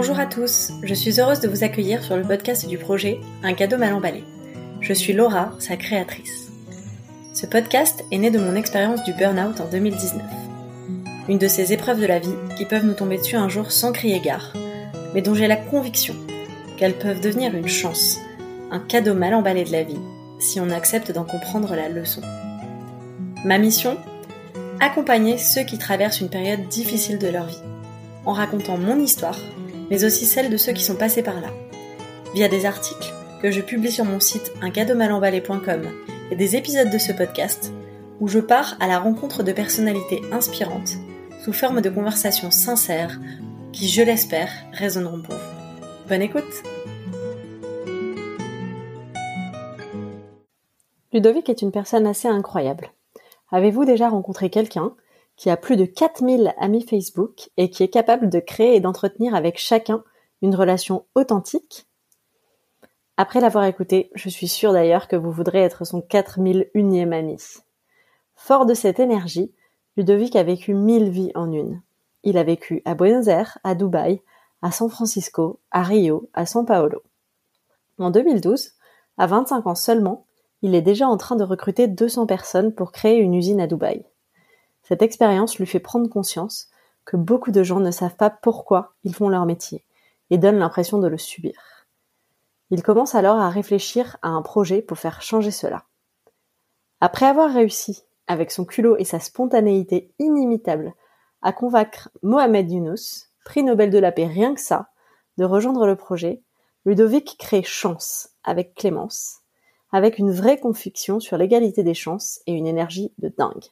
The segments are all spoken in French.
Bonjour à tous, je suis heureuse de vous accueillir sur le podcast du projet Un cadeau mal emballé. Je suis Laura, sa créatrice. Ce podcast est né de mon expérience du burn-out en 2019. Une de ces épreuves de la vie qui peuvent nous tomber dessus un jour sans crier gare, mais dont j'ai la conviction qu'elles peuvent devenir une chance, un cadeau mal emballé de la vie, si on accepte d'en comprendre la leçon. Ma mission Accompagner ceux qui traversent une période difficile de leur vie, en racontant mon histoire, mais aussi celle de ceux qui sont passés par là, via des articles que je publie sur mon site uncadeaumalemballé.com et des épisodes de ce podcast, où je pars à la rencontre de personnalités inspirantes, sous forme de conversations sincères, qui, je l'espère, résonneront pour vous. Bonne écoute Ludovic est une personne assez incroyable. Avez-vous déjà rencontré quelqu'un qui a plus de 4000 amis Facebook et qui est capable de créer et d'entretenir avec chacun une relation authentique Après l'avoir écouté, je suis sûre d'ailleurs que vous voudrez être son 4001e ami. Fort de cette énergie, Ludovic a vécu mille vies en une. Il a vécu à Buenos Aires, à Dubaï, à San Francisco, à Rio, à São Paulo. En 2012, à 25 ans seulement, il est déjà en train de recruter 200 personnes pour créer une usine à Dubaï. Cette expérience lui fait prendre conscience que beaucoup de gens ne savent pas pourquoi ils font leur métier et donnent l'impression de le subir. Il commence alors à réfléchir à un projet pour faire changer cela. Après avoir réussi, avec son culot et sa spontanéité inimitable, à convaincre Mohamed Yunus, prix Nobel de la paix rien que ça, de rejoindre le projet, Ludovic crée Chance avec Clémence, avec une vraie conviction sur l'égalité des chances et une énergie de dingue.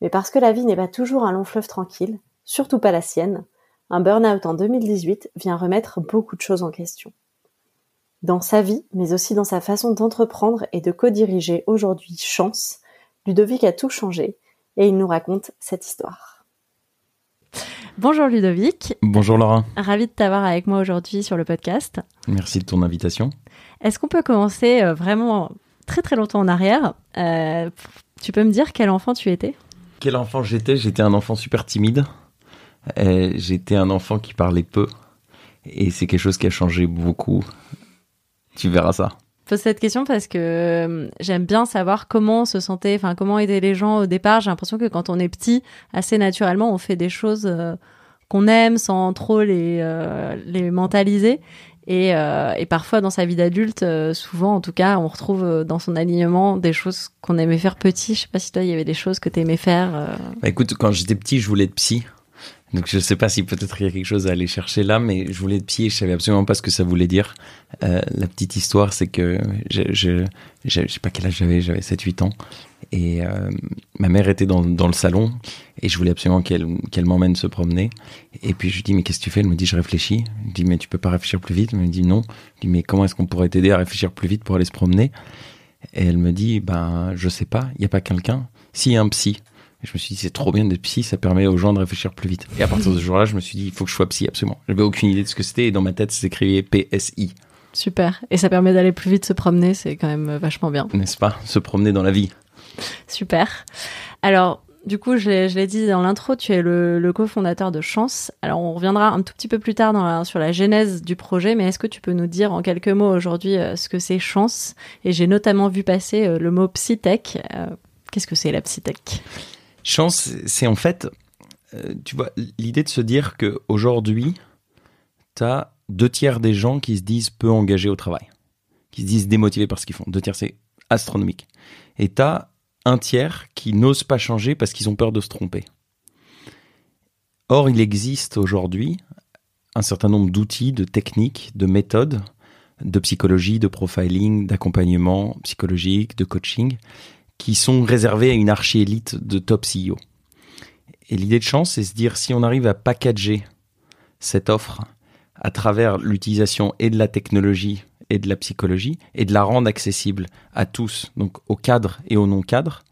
Mais parce que la vie n'est pas toujours un long fleuve tranquille, surtout pas la sienne, un burn-out en 2018 vient remettre beaucoup de choses en question. Dans sa vie, mais aussi dans sa façon d'entreprendre et de co-diriger aujourd'hui Chance, Ludovic a tout changé et il nous raconte cette histoire. Bonjour Ludovic. Bonjour Laura. Ravi de t'avoir avec moi aujourd'hui sur le podcast. Merci de ton invitation. Est-ce qu'on peut commencer euh, vraiment très très longtemps en arrière? Euh, Tu peux me dire quel enfant tu étais? Quel enfant j'étais? J'étais un enfant super timide. J'étais un enfant qui parlait peu. Et c'est quelque chose qui a changé beaucoup. Tu verras ça. Je pose cette question parce que euh, j'aime bien savoir comment se sentaient, enfin comment étaient les gens au départ. J'ai l'impression que quand on est petit, assez naturellement, on fait des choses qu'on aime sans trop les, les mentaliser. Et, euh, et, parfois dans sa vie d'adulte, euh, souvent en tout cas, on retrouve euh, dans son alignement des choses qu'on aimait faire petit. Je sais pas si toi, il y avait des choses que tu aimais faire. Bah, écoute, quand j'étais petit, je voulais être psy. Donc je sais pas si peut-être il y a quelque chose à aller chercher là, mais je voulais psy et je savais absolument pas ce que ça voulait dire. la petite histoire, c'est que je, je, je, sais pas quel âge j'avais, j'avais 7-8 ans. Et euh, ma mère était dans, le salon et je voulais absolument qu'elle m'emmène se promener. Et puis je lui dis mais qu'est-ce que tu fais? Elle me dit je réfléchis. Je dis mais tu peux pas réfléchir plus vite? Elle me dit non. Je dis mais comment est-ce qu'on pourrait t'aider à réfléchir plus vite pour aller se promener? Et elle me dit ben je sais pas, il y a pas quelqu'un. Si un psy. Et je me suis dit c'est trop bien d'être psy, ça permet aux gens de réfléchir plus vite. Et à partir de ce jour-là, je me suis dit il faut que je sois psy absolument. J'avais aucune idée de ce que c'était et dans ma tête s'écrivait PSI. Super. Et ça permet d'aller plus vite se promener, c'est quand même vachement bien. N'est-ce pas? Se promener dans la vie. Super. Alors, du coup, je l'ai dit dans l'intro, tu es le, cofondateur de Chance. Alors, on reviendra un tout petit peu plus tard sur la genèse du projet, mais est-ce que tu peux nous dire en quelques mots aujourd'hui euh, ce que c'est Chance? Et j'ai notamment vu passer euh, le mot Psytech. Euh, qu'est-ce que c'est la Psytech? Chance, c'est en fait, tu vois, l'idée de se dire qu'aujourd'hui, tu as deux tiers des gens qui se disent peu engagés au travail, qui se disent démotivés par ce qu'ils font. Deux tiers, c'est astronomique. Et tu as un tiers qui n'osent pas changer parce qu'ils ont peur de se tromper. Or, il existe aujourd'hui un certain nombre d'outils, de techniques, de méthodes de psychologie, de profiling, d'accompagnement psychologique, de coaching, qui sont réservés à une archi-élite de top CEO. Et l'idée de chance, c'est se dire si on arrive à packager cette offre à travers l'utilisation et de la technologie et de la psychologie et de la rendre accessible à tous, donc aux cadres et aux non-cadres,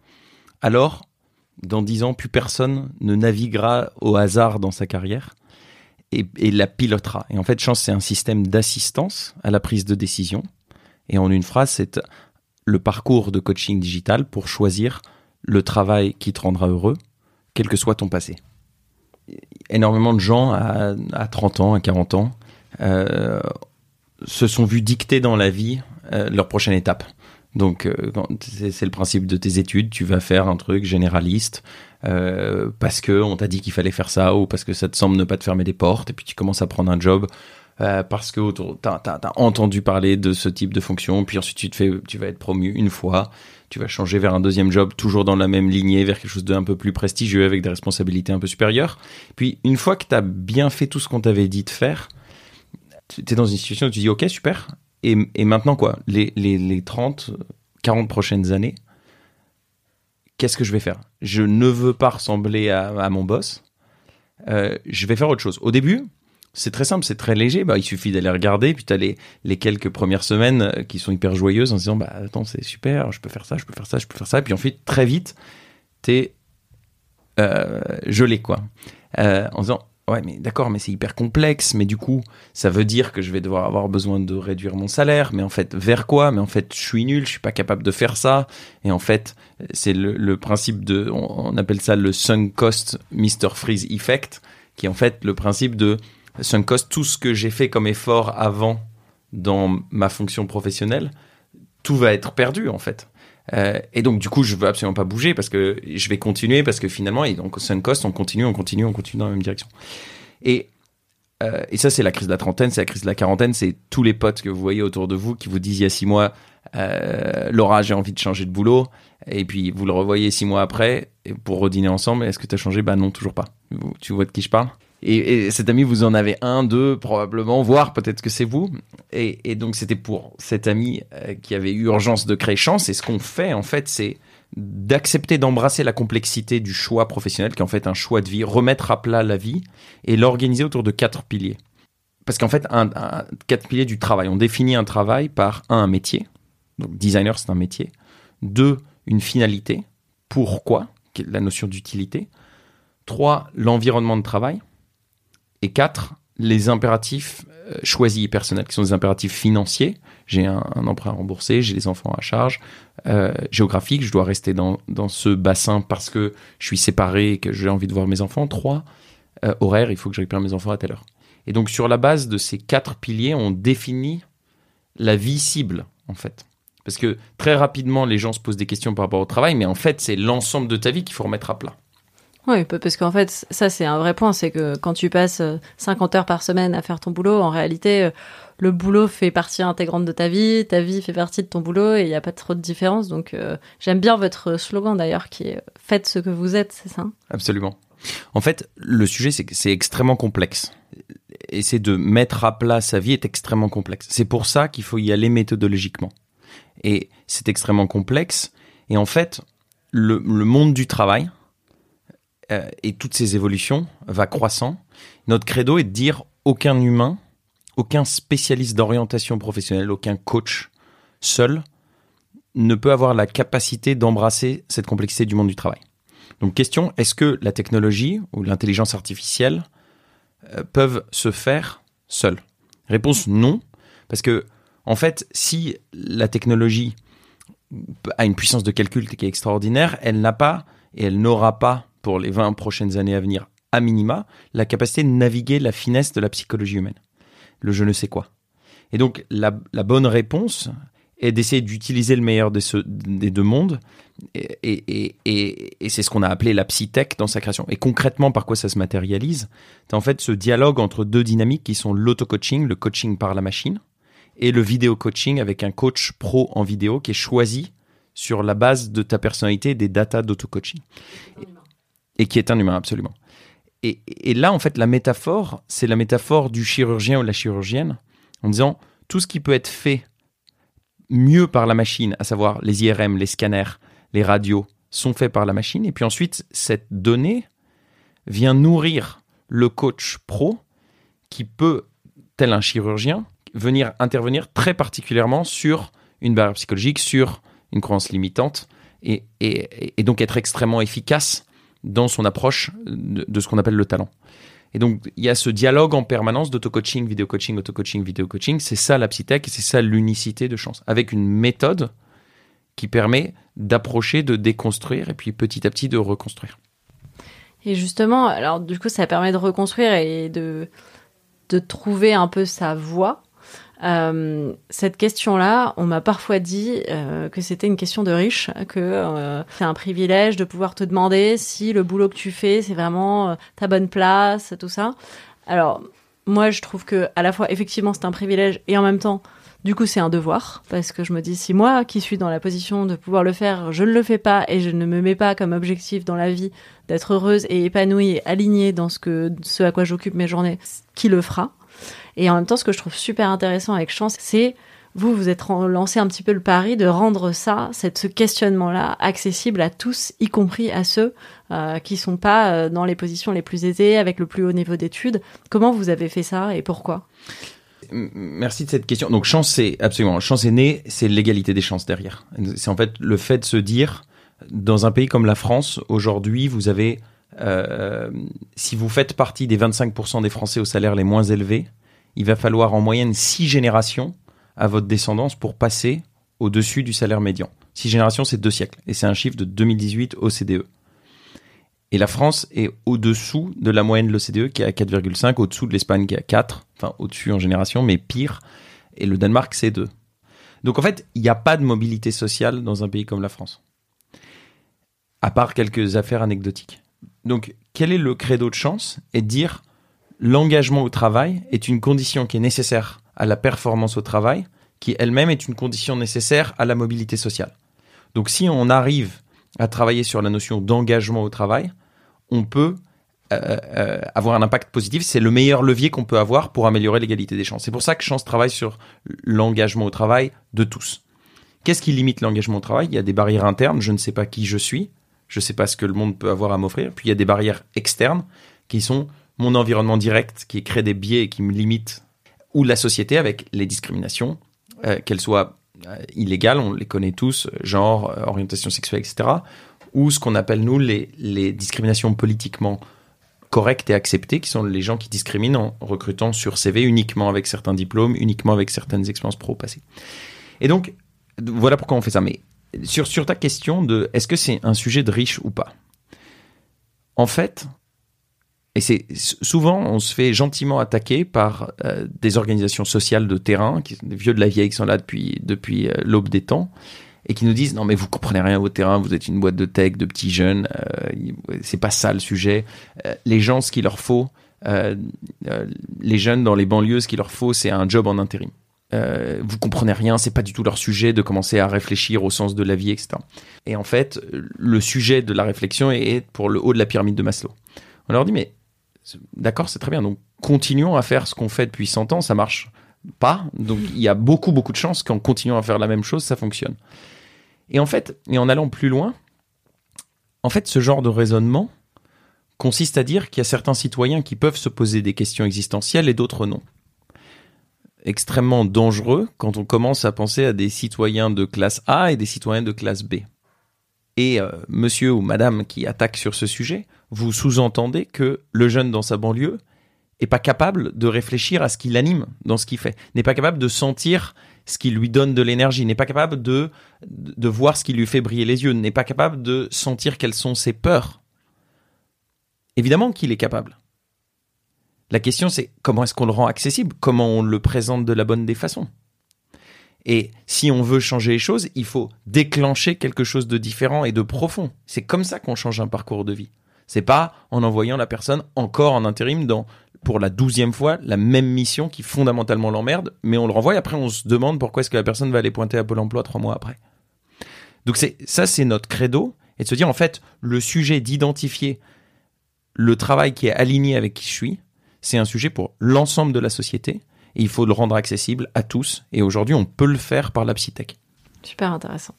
alors, dans dix ans, plus personne ne naviguera au hasard dans sa carrière et, la pilotera. Et en fait, Chance, c'est un système d'assistance à la prise de décision. Et en une phrase, c'est le parcours de coaching digital pour choisir le travail qui te rendra heureux, quel que soit ton passé. énormément de gens à, à 30 ans, à 40 ans, euh, se sont vus dicter dans la vie euh, leur prochaine étape. Donc, euh, c'est le principe de tes études. Tu vas faire un truc généraliste parce que on t'a dit qu'il fallait faire ça ou parce que ça te semble ne pas te fermer des portes. Et puis tu commences à prendre un job euh, parce que tu as, entendu parler de ce type de fonction. Puis ensuite tu te fais, tu vas être promu une fois. Tu vas changer vers un deuxième job, toujours dans la même lignée, vers quelque chose d'un peu plus prestigieux avec des responsabilités un peu supérieures. Puis une fois que tu as bien fait tout ce qu'on t'avait dit de faire, tu es dans une situation où tu dis ok super. Et, maintenant quoi? Les, les, les 30, 40 prochaines années, qu'est-ce que je vais faire? Je ne veux pas ressembler à, mon boss. Euh, je vais faire autre chose. Au début, c'est très simple, c'est très léger. Bah, il suffit d'aller regarder, puis tu as les, quelques premières semaines euh, qui sont hyper joyeuses en se disant bah, Attends, c'est super, je peux faire ça, je peux faire ça, je peux faire ça. Et puis ensuite, très vite, tu es euh, gelé, quoi. Euh, en disant Ouais, mais d'accord, mais c'est hyper complexe, mais du coup, ça veut dire que je vais devoir avoir besoin de réduire mon salaire, mais en fait, vers quoi? Mais en fait, je suis nul, je suis pas capable de faire ça. Et en fait, c'est le, principe de, on, appelle ça le sunk cost Mr. Freeze effect, qui est en fait le principe de sunk cost, tout ce que j'ai fait comme effort avant dans ma fonction professionnelle, tout va être perdu, en fait. Euh, et donc, du coup, je veux absolument pas bouger parce que je vais continuer parce que finalement, et donc, sunk cost, on continue, on continue, on continue dans la même direction. Et, euh, et ça, c'est la crise de la trentaine, c'est la crise de la quarantaine, c'est tous les potes que vous voyez autour de vous qui vous disent il y a six mois, euh, Laura, j'ai envie de changer de boulot. Et puis, vous le revoyez six mois après pour redîner ensemble. Est-ce que tu as changé? Bah non, toujours pas. Tu vois de qui je parle? Et, cet ami, vous en avez un, deux, probablement, voire peut-être que c'est vous. Et, donc, c'était pour cet ami euh, qui avait eu urgence de créer chance. Et ce qu'on fait, en fait, c'est d'accepter d'embrasser la complexité du choix professionnel, qui est en fait un choix de vie, remettre à plat la vie et l'organiser autour de quatre piliers. Parce qu'en fait, quatre piliers du travail. On définit un travail par un, un métier. Donc, designer, c'est un métier. Deux, une finalité. Pourquoi? La notion d'utilité. Trois, l'environnement de travail. Et quatre, les impératifs euh, choisis et personnels, qui sont des impératifs financiers. J'ai un, emprunt à rembourser, j'ai des enfants à charge. Euh, géographique, je dois rester dans, dans, ce bassin parce que je suis séparé et que j'ai envie de voir mes enfants. Trois, euh, horaire, il faut que je récupère mes enfants à telle heure. Et donc sur la base de ces quatre piliers, on définit la vie cible, en fait. Parce que très rapidement, les gens se posent des questions par rapport au travail, mais en fait, c'est l'ensemble de ta vie qu'il faut remettre à plat. Oui, parce qu'en fait, ça c'est un vrai point, c'est que quand tu passes 50 euh, heures par semaine à faire ton boulot, en réalité, euh, le boulot fait partie intégrante de ta vie, ta vie fait partie de ton boulot et il n'y a pas trop de différence. Donc euh, j'aime bien votre slogan d'ailleurs qui est Faites ce que vous êtes, c'est ça? Absolument. En fait, le sujet c'est que c'est extrêmement complexe. C'est de mettre à plat sa vie est extrêmement complexe. C'est pour ça qu'il faut y aller méthodologiquement. Et c'est extrêmement complexe. Et en fait, le, le monde du travail, euh, et toutes ces évolutions va croissant. Notre credo est de dire aucun humain, aucun spécialiste d'orientation professionnelle, aucun coach seul ne peut avoir la capacité d'embrasser cette complexité du monde du travail. Donc question, est-ce que la technologie ou l'intelligence artificielle euh, peuvent se faire seul Réponse non, parce que en fait, si la technologie a une puissance de calcul qui est extraordinaire, elle n'a pas et elle n'aura pas pour les 20 prochaines années à venir, à minima, la capacité de naviguer la finesse de la psychologie humaine, le je ne sais quoi. Et donc la, bonne réponse est d'essayer d'utiliser le meilleur des, deux mondes, et, et, c'est ce qu'on a appelé la psytech dans sa création. Et concrètement, par quoi ça se matérialise? C'est en fait ce dialogue entre deux dynamiques qui sont l'auto-coaching, le coaching par la machine, et le vidéo-coaching avec un coach pro en vidéo qui est choisi sur la base de ta personnalité des datas d'auto-coaching et qui est un humain, absolument. Et, là, en fait, la métaphore, c'est la métaphore du chirurgien ou la chirurgienne, en disant tout ce qui peut être fait mieux par la machine, à savoir les IRM, les scanners, les radios, sont faits par la machine. Et puis ensuite, cette donnée vient nourrir le coach pro qui peut, tel un chirurgien, venir intervenir très particulièrement sur une barrière psychologique, sur une croyance limitante, et donc être extrêmement efficace dans son approche de, ce qu'on appelle le talent. Et donc, il y a ce dialogue en permanence d'auto-coaching, vidéo-coaching, auto-coaching, vidéo-coaching. C'est ça la psytech et c'est ça l'unicité de chance. Avec une méthode qui permet d'approcher, de déconstruire et puis petit à petit de reconstruire. Et justement, alors du coup, ça permet de reconstruire et de, de trouver un peu sa voie. Euh, cette question-là, on m'a parfois dit euh, que c'était une question de riche, que euh, c'est un privilège de pouvoir te demander si le boulot que tu fais, c'est vraiment euh, ta bonne place, tout ça. Alors, moi, je trouve que à la fois, effectivement, c'est un privilège et en même temps, du coup, c'est un devoir parce que je me dis si moi, qui suis dans la position de pouvoir le faire, je ne le fais pas et je ne me mets pas comme objectif dans la vie d'être heureuse et épanouie et alignée dans ce que ce à quoi j'occupe mes journées, qui le fera et en même temps, ce que je trouve super intéressant avec Chance, c'est vous, vous êtes lancé un petit peu le pari de rendre ça, cette, ce questionnement-là, accessible à tous, y compris à ceux euh, qui sont pas euh, dans les positions les plus aisées, avec le plus haut niveau d'études. Comment vous avez fait ça et pourquoi? Merci de cette question. Donc chance, c'est absolument chance est née, c'est l'égalité des chances derrière. C'est en fait le fait de se dire, dans un pays comme la France, aujourd'hui, vous avez, euh, si vous faites partie des 25% des Français au salaire les moins élevés, il va falloir en moyenne six générations à votre descendance pour passer au-dessus du salaire médian. Six générations, c'est deux siècles. Et c'est un chiffre de 2018 OCDE. Et la France est au-dessous de la moyenne de l'OCDE qui est à 4,5, au-dessous de l'Espagne qui est à 4, enfin au-dessus en génération, mais pire. Et le Danemark, c'est 2. Donc en fait, il n'y a pas de mobilité sociale dans un pays comme la France. À part quelques affaires anecdotiques. Donc quel est le credo de chance Et dire l'engagement au travail est une condition qui est nécessaire à la performance au travail, qui elle-même est une condition nécessaire à la mobilité sociale. Donc si on arrive à travailler sur la notion d'engagement au travail, on peut euh, euh, avoir un impact positif. C'est le meilleur levier qu'on peut avoir pour améliorer l'égalité des chances. C'est pour ça que Chance travaille sur l'engagement au travail de tous. Qu'est-ce qui limite l'engagement au travail? Il y a des barrières internes. Je ne sais pas qui je suis. Je ne sais pas ce que le monde peut avoir à m'offrir. Puis il y a des barrières externes qui sont mon environnement direct qui crée des biais et qui me limite, ou la société avec les discriminations, euh, qu'elles soient euh, illégales, on les connaît tous, genre, euh, orientation sexuelle, etc., ou ce qu'on appelle, nous, les, les discriminations politiquement correctes et acceptées, qui sont les gens qui discriminent en recrutant sur CV uniquement avec certains diplômes, uniquement avec certaines expériences pro passées. Et donc, voilà pourquoi on fait ça. Mais sur, ta question de est-ce que c'est un sujet de riche ou pas? En fait, et c'est souvent, on se fait gentiment attaquer par euh, des organisations sociales de terrain, qui sont des vieux de la vieille qui sont là depuis depuis euh, l'aube des temps, et qui nous disent non mais vous comprenez rien au terrain, vous êtes une boîte de tech, de petits jeunes, euh, c'est pas ça le sujet. Euh, les gens, ce qu'il leur faut, les jeunes dans les banlieues, ce qu'il leur faut, c'est un job en intérim. Vous comprenez rien, c'est pas du tout leur sujet de commencer à réfléchir au sens de la vie, etc. Et en fait, le sujet de la réflexion est pour le haut de la pyramide de Maslow. On leur dit mais D'accord, c'est très bien. Donc, continuons à faire ce qu'on fait depuis 100 ans, ça marche pas. Donc, il y a beaucoup, beaucoup de chances qu'en continuant à faire la même chose, ça fonctionne. Et en fait, et en allant plus loin, en fait, ce genre de raisonnement consiste à dire qu'il y a certains citoyens qui peuvent se poser des questions existentielles et d'autres non. Extrêmement dangereux quand on commence à penser à des citoyens de classe A et des citoyens de classe B. Et euh, monsieur ou madame qui attaque sur ce sujet vous sous-entendez que le jeune dans sa banlieue est pas capable de réfléchir à ce qui l'anime dans ce qu'il fait, n'est pas capable de sentir ce qui lui donne de l'énergie, n'est pas capable de, de voir ce qui lui fait briller les yeux, n'est pas capable de sentir quelles sont ses peurs. Évidemment qu'il est capable. La question c'est comment est-ce qu'on le rend accessible, comment on le présente de la bonne des façons? Et si on veut changer les choses, il faut déclencher quelque chose de différent et de profond. C'est comme ça qu'on change un parcours de vie. C'est pas en envoyant la personne encore en intérim dans pour la douzième fois la même mission qui fondamentalement l'emmerde, mais on le renvoie et après on se demande pourquoi est-ce que la personne va aller pointer à Pôle Emploi trois mois après. Donc c'est ça c'est notre credo et de se dire en fait le sujet d'identifier le travail qui est aligné avec qui je suis, c'est un sujet pour l'ensemble de la société et il faut le rendre accessible à tous. Et aujourd'hui on peut le faire par la psytech. Super intéressant.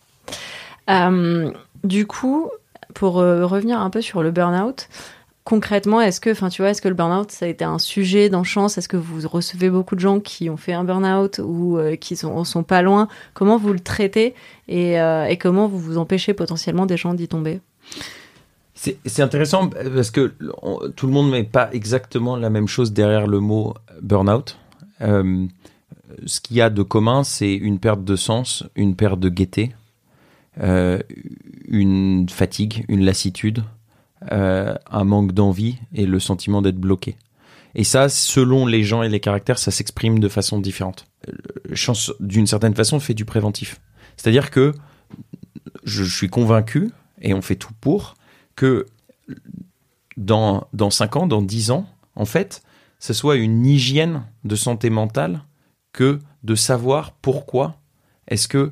Euh, du coup, pour euh, revenir un peu sur le burn-out, concrètement, est-ce que, tu vois, est-ce que le burn-out ça a été un sujet dans Chance Est-ce que vous recevez beaucoup de gens qui ont fait un burn-out ou euh, qui sont, sont pas loin? Comment vous le traitez? Et, et, comment vous vous empêchez potentiellement des gens d'y tomber? C'est intéressant parce que tout le monde met pas exactement la même chose derrière le mot burn-out. ce qu'il y a de commun, c'est une perte de sens, une perte de gaieté, euh, une fatigue, une lassitude, euh, un manque d'envie et le sentiment d'être bloqué. Et ça, selon les gens et les caractères, ça s'exprime de façon différente. Chance, d'une certaine façon, fait du préventif. C'est-à-dire que je, suis convaincu, et on fait tout pour, que dans, dans 5 ans, dans 10 ans, en fait, ce soit une hygiène de santé mentale que de savoir pourquoi est-ce que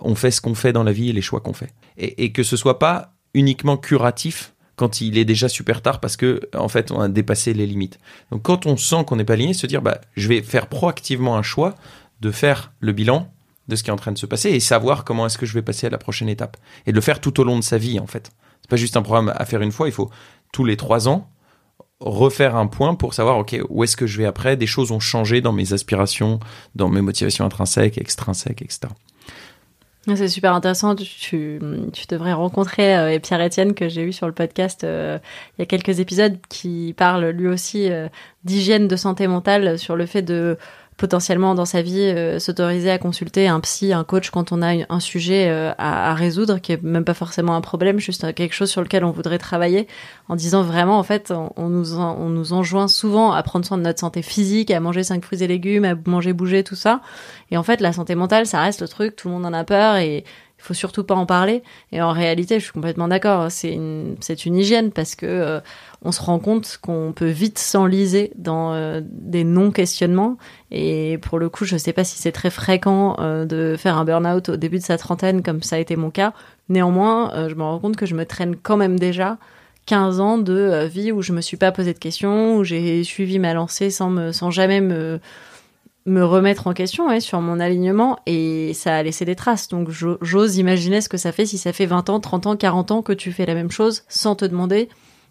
on fait ce qu'on fait dans la vie et les choix qu'on fait. Et, et, que ce soit pas uniquement curatif quand il est déjà super tard parce que en fait on a dépassé les limites. Donc quand on sent qu'on n'est pas aligné, se dire bah je vais faire proactivement un choix de faire le bilan de ce qui est en train de se passer et savoir comment est-ce que je vais passer à la prochaine étape et de le faire tout au long de sa vie en fait. Pas juste un programme à faire une fois, il faut tous les trois ans refaire un point pour savoir ok où est-ce que je vais après? Des choses ont changé dans mes aspirations, dans mes motivations intrinsèques, extrinsèques, etc. C'est super intéressant. Tu, tu devrais rencontrer euh, Pierre Etienne que j'ai eu sur le podcast euh, il y a quelques épisodes qui parle lui aussi euh, d'hygiène de santé mentale sur le fait de potentiellement dans sa vie euh, s'autoriser à consulter un psy, un coach quand on a un sujet euh, à, à, résoudre qui est même pas forcément un problème, juste quelque chose sur lequel on voudrait travailler, en disant vraiment en fait on, nous on nous enjoint souvent à prendre soin de notre santé physique, à manger cinq fruits et légumes, à manger bouger tout ça, et en fait la santé mentale ça reste le truc, tout le monde en a peur et il faut surtout pas en parler. Et en réalité, je suis complètement d'accord. C'est une, c'est une hygiène parce que euh, on se rend compte qu'on peut vite s'enliser dans euh, des non-questionnements. Et pour le coup, je sais pas si c'est très fréquent euh, de faire un burn-out au début de sa trentaine, comme ça a été mon cas. Néanmoins, je me rends compte que je me traîne quand même déjà 15 ans de vie où je me suis pas posé de questions, où j'ai suivi ma lancée sans jamais me, me remettre en question sur mon alignement et ça a laissé des traces. Donc j'ose imaginer ce que ça fait si ça fait 20 ans, 30 ans, 40 ans que tu fais la même chose sans te demander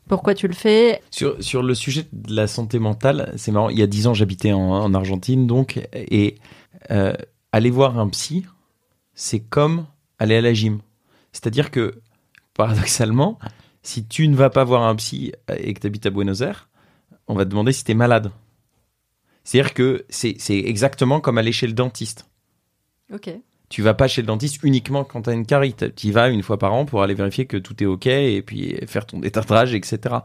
pourquoi tu le fais? Sur, sur le sujet de la santé mentale, c'est marrant, il y a 10 ans j'habitais en, en, Argentine donc et euh, aller voir un psy, c'est comme aller à la gym. C'est-à-dire que paradoxalement, si tu ne vas pas voir un psy et que tu habites à Buenos Aires, on va te demander si tu es malade. C'est-à-dire que c'est exactement comme aller chez le dentiste. Ok. Tu vas pas chez le dentiste uniquement quand tu as une carie. Tu y vas une fois par an pour aller vérifier que tout est OK et puis faire ton détartrage, etc.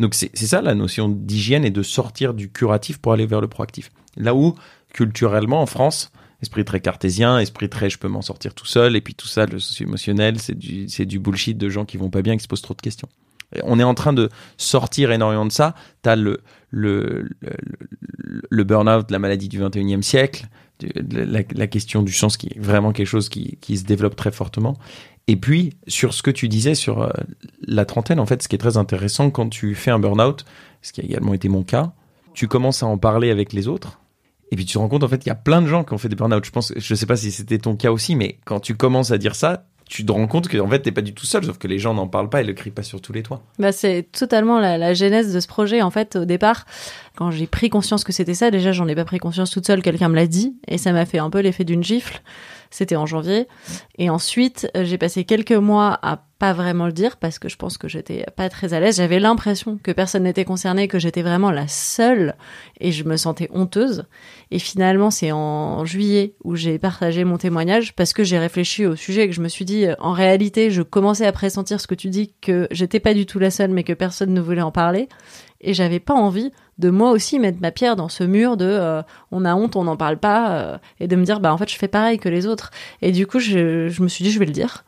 Donc c'est ça la notion d'hygiène et de sortir du curatif pour aller vers le proactif. Là où, culturellement, en France, esprit très cartésien, esprit très je peux m'en sortir tout seul, et puis tout ça, le socio-émotionnel, c'est du, bullshit de gens qui vont pas bien, qui se posent trop de questions. On est en train de sortir énormément de ça. Tu as le, le, le, le burn-out, la maladie du 21e siècle, la, question du sens qui est vraiment quelque chose qui, qui se développe très fortement. Et puis, sur ce que tu disais sur euh, la trentaine, en fait, ce qui est très intéressant quand tu fais un burn-out, ce qui a également été mon cas, tu commences à en parler avec les autres. Et puis tu te rends compte en fait qu'il y a plein de gens qui ont fait des burn-out. Je pense, je sais pas si c'était ton cas aussi, mais quand tu commences à dire ça, tu te rends compte que en fait t'es pas du tout seul, sauf que les gens n'en parlent pas et le crient pas sur tous les toits. Bah c'est totalement la, la, genèse de ce projet en fait au départ. Quand j'ai pris conscience que c'était ça, déjà j'en ai pas pris conscience toute seule, quelqu'un me l'a dit et ça m'a fait un peu l'effet d'une gifle. C'était en janvier. Et ensuite, euh, j'ai passé quelques mois à pas vraiment le dire parce que je pense que j'étais pas très à l'aise. J'avais l'impression que personne n'était concerné, que j'étais vraiment la seule et je me sentais honteuse. Et finalement, c'est en juillet où j'ai partagé mon témoignage parce que j'ai réfléchi au sujet et que je me suis dit, en réalité, je commençais à pressentir ce que tu dis, que j'étais pas du tout la seule, mais que personne ne voulait en parler. Et j'avais pas envie de moi aussi mettre ma pierre dans ce mur de euh, on a honte, on n'en parle pas, euh, et de me dire bah en fait je fais pareil que les autres. Et du coup je, je me suis dit je vais le dire.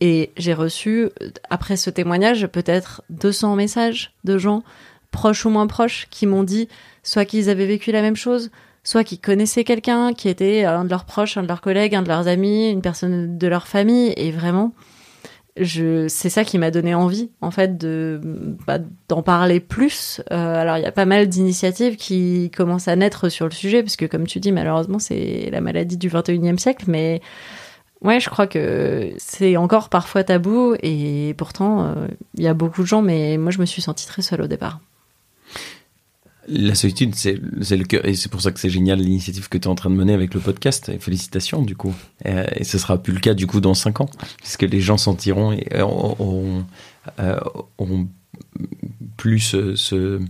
Et j'ai reçu après ce témoignage peut-être 200 messages de gens proches ou moins proches qui m'ont dit soit qu'ils avaient vécu la même chose, soit qu'ils connaissaient quelqu'un qui était un de leurs proches, un de leurs collègues, un de leurs amis, une personne de leur famille, et vraiment je c'est ça qui m'a donné envie en fait de bah, d'en parler plus. Euh, alors il y a pas mal d'initiatives qui commencent à naître sur le sujet parce que comme tu dis malheureusement c'est la maladie du 21e siècle mais ouais je crois que c'est encore parfois tabou et pourtant euh, il y a beaucoup de gens mais moi je me suis sentie très seule au départ la solitude, c'est le cœur, et c'est pour ça que c'est génial l'initiative que tu es en train de mener avec le podcast. Et félicitations, du coup. Et, ce sera plus le cas, du coup, dans cinq ans, puisque les gens sentiront et euh, auront, euh, auront plus ce, ce,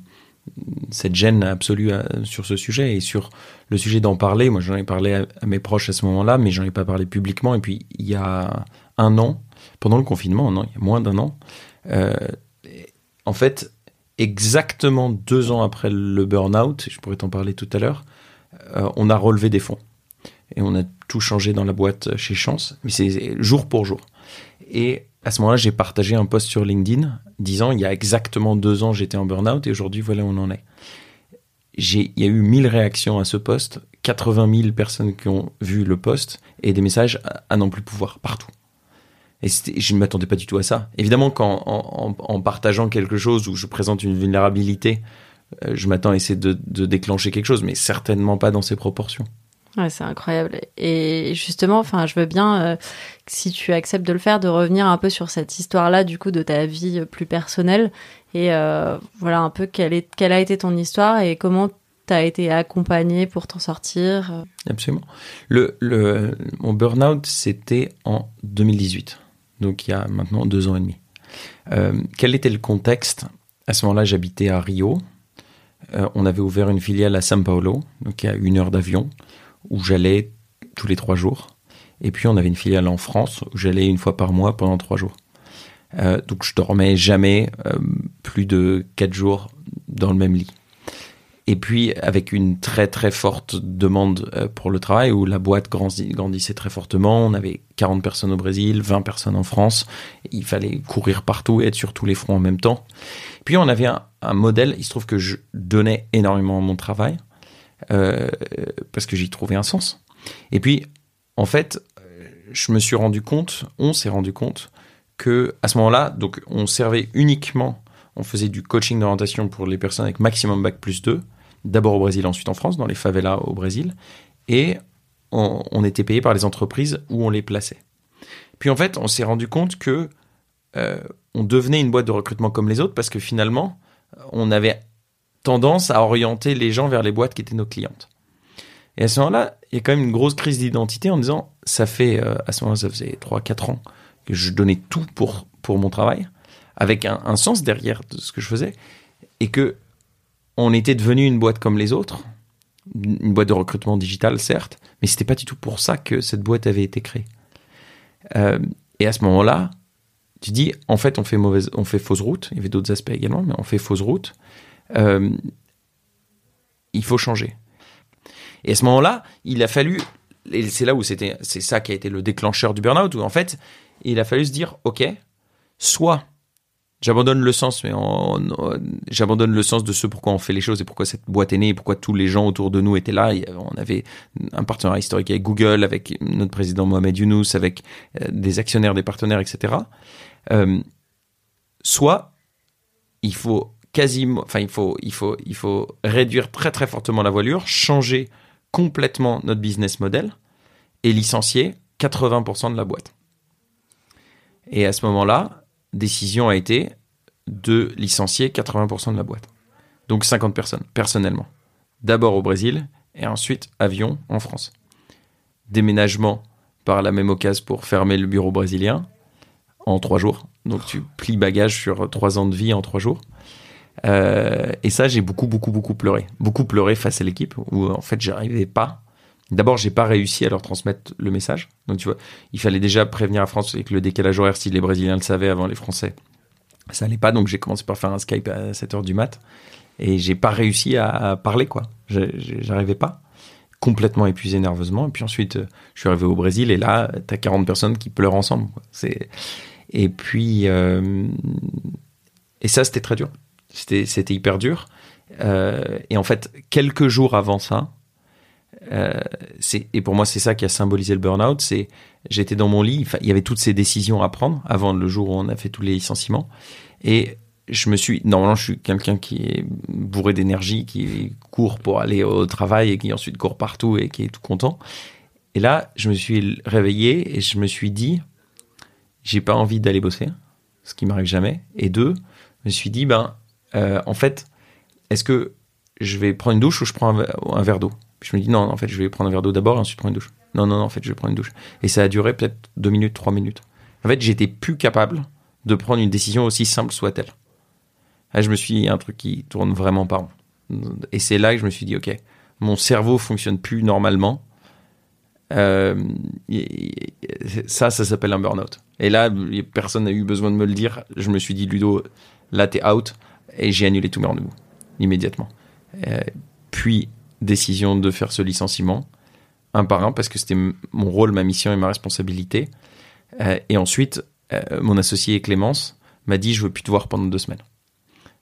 cette gêne absolue euh, sur ce sujet et sur le sujet d'en parler. Moi, j'en ai parlé à, mes proches à ce moment-là, mais j'en ai pas parlé publiquement. Et puis, il y a un an, pendant le confinement, non, il y a moins d'un an, euh, en fait, exactement deux ans après le burn-out, je pourrais t'en parler tout à l'heure, euh, on a relevé des fonds. Et on a tout changé dans la boîte chez Chance, mais c'est jour pour jour. Et à ce moment-là, j'ai partagé un post sur LinkedIn disant il y a exactement deux ans, j'étais en burn-out et aujourd'hui, voilà où on en est. Il y a eu 1000 réactions à ce post, 80 000 personnes qui ont vu le post et des messages à, non plus pouvoir partout. Et je ne m'attendais pas du tout à ça. Évidemment qu'en en, partageant quelque chose où je présente une vulnérabilité, euh, je m'attends à essayer de, de déclencher quelque chose, mais certainement pas dans ces proportions. Ouais, c'est incroyable. Et justement, enfin, je veux bien, euh, si tu acceptes de le faire, de revenir un peu sur cette histoire-là, du coup, de ta vie plus personnelle. Et euh, voilà un peu quelle, est, quelle a été ton histoire et comment tu as été accompagné pour t'en sortir. Absolument. Le, le, mon burn-out, c'était en 2018. Donc, il y a maintenant deux ans et demi. Euh, quel était le contexte? À ce moment-là, j'habitais à Rio. Euh, on avait ouvert une filiale à São Paulo, donc à une heure d'avion où j'allais tous les trois jours. Et puis on avait une filiale en France où j'allais une fois par mois pendant trois jours. Euh, donc je dormais jamais plus de quatre jours dans le même lit. Et puis avec une très très forte demande euh, pour le travail où la boîte grandissait très fortement, on avait 40 personnes au Brésil, 20 personnes en France, il fallait courir partout et être sur tous les fronts en même temps. Puis on avait un, modèle, il se trouve que je donnais énormément à mon travail, euh, parce que j'y trouvais un sens. Et puis, en fait, je me suis rendu compte, on s'est rendu compte que à ce moment-là, donc on servait uniquement, on faisait du coaching d'orientation pour les personnes avec maximum bac plus 2, d'abord au Brésil, ensuite en France, dans les favelas au Brésil, et on, était payé par les entreprises où on les plaçait. Puis en fait, on s'est rendu compte que euh, on devenait une boîte de recrutement comme les autres parce que finalement, on avait tendance à orienter les gens vers les boîtes qui étaient nos clientes. Et à ce moment-là, il y a quand même une grosse crise d'identité en disant, ça fait, euh, à ce moment-là, ça faisait 3-4 ans que je donnais tout pour, pour mon travail, avec un, sens derrière de ce que je faisais, et que on était devenu une boîte comme les autres, une boîte de recrutement digital, certes, mais c'était pas du tout pour ça que cette boîte avait été créée. Euh, et à ce moment-là, tu dis, en fait, on fait mauvaise, on fait fausse route. Il y avait d'autres aspects également, mais on fait fausse route. Euh, il faut changer. Et à ce moment-là, il a fallu, et c'est là où c'était, c'est ça qui a été le déclencheur du burn-out, où en fait, il a fallu se dire, ok, soit j'abandonne le sens, mais j'abandonne le sens de ce pourquoi on fait les choses et pourquoi cette boîte est née, et pourquoi tous les gens autour de nous étaient là. On avait un partenariat historique avec Google, avec notre président Mohamed Younous, avec euh, des actionnaires, des partenaires, etc. Euh, soit il faut quasiment, enfin, il faut, il faut, il faut réduire très très fortement la voilure, changer complètement notre business model et licencier 80% de la boîte. Et à ce moment-là, décision a été de licencier 80% de la boîte. Donc 50 personnes, personnellement. D'abord au Brésil et ensuite avion en France. Déménagement par la même occasion pour fermer le bureau brésilien en trois jours. Donc tu plies bagage sur trois ans de vie en trois jours. Euh, et ça, j'ai beaucoup, beaucoup, beaucoup pleuré. Beaucoup pleuré face à l'équipe où en fait, j'arrivais pas. D'abord, j'ai pas réussi à leur transmettre le message. Donc, tu vois, il fallait déjà prévenir la France avec le décalage horaire si les Brésiliens le savaient avant les Français. Ça allait pas, donc j'ai commencé par faire un Skype à 7 heures du mat. Et j'ai pas réussi à, parler, quoi. J'arrivais pas. Complètement épuisé nerveusement. Et puis ensuite, je suis arrivé au Brésil et là, t'as 40 personnes qui pleurent ensemble. Et puis euh... et ça, c'était très dur. C'était hyper dur. Euh, et en fait, quelques jours avant ça, euh, et pour moi, c'est ça qui a symbolisé le burn-out. J'étais dans mon lit, il y avait toutes ces décisions à prendre avant le jour où on a fait tous les licenciements. Et je me suis, normalement, je suis quelqu'un qui est bourré d'énergie, qui court pour aller au travail et qui ensuite court partout et qui est tout content. Et là, je me suis réveillé et je me suis dit, j'ai pas envie d'aller bosser, ce qui m'arrive jamais. Et deux, je me suis dit, ben, euh, en fait, est-ce que je vais prendre une douche ou je prends un, verre d'eau? Je me dis, non, en fait, je vais prendre un verre d'eau d'abord et ensuite prendre une douche. Non, non, non, en fait, je vais prendre une douche. Et ça a duré peut-être deux minutes, trois minutes. En fait, j'étais plus capable de prendre une décision aussi simple soit-elle. Je me suis dit, un truc qui tourne vraiment pas rond. Et c'est là que je me suis dit, ok, mon cerveau fonctionne plus normalement. Euh, ça, ça s'appelle un burn-out. Et là, personne n'a eu besoin de me le dire. Je me suis dit, Ludo, là, t'es out. Et j'ai annulé tous mes rendez-vous immédiatement. Euh, puis, décision de faire ce licenciement, un par un, parce que c'était mon rôle, ma mission et ma responsabilité. Euh, et ensuite, euh, mon associé Clémence m'a dit, je veux plus te voir pendant deux semaines.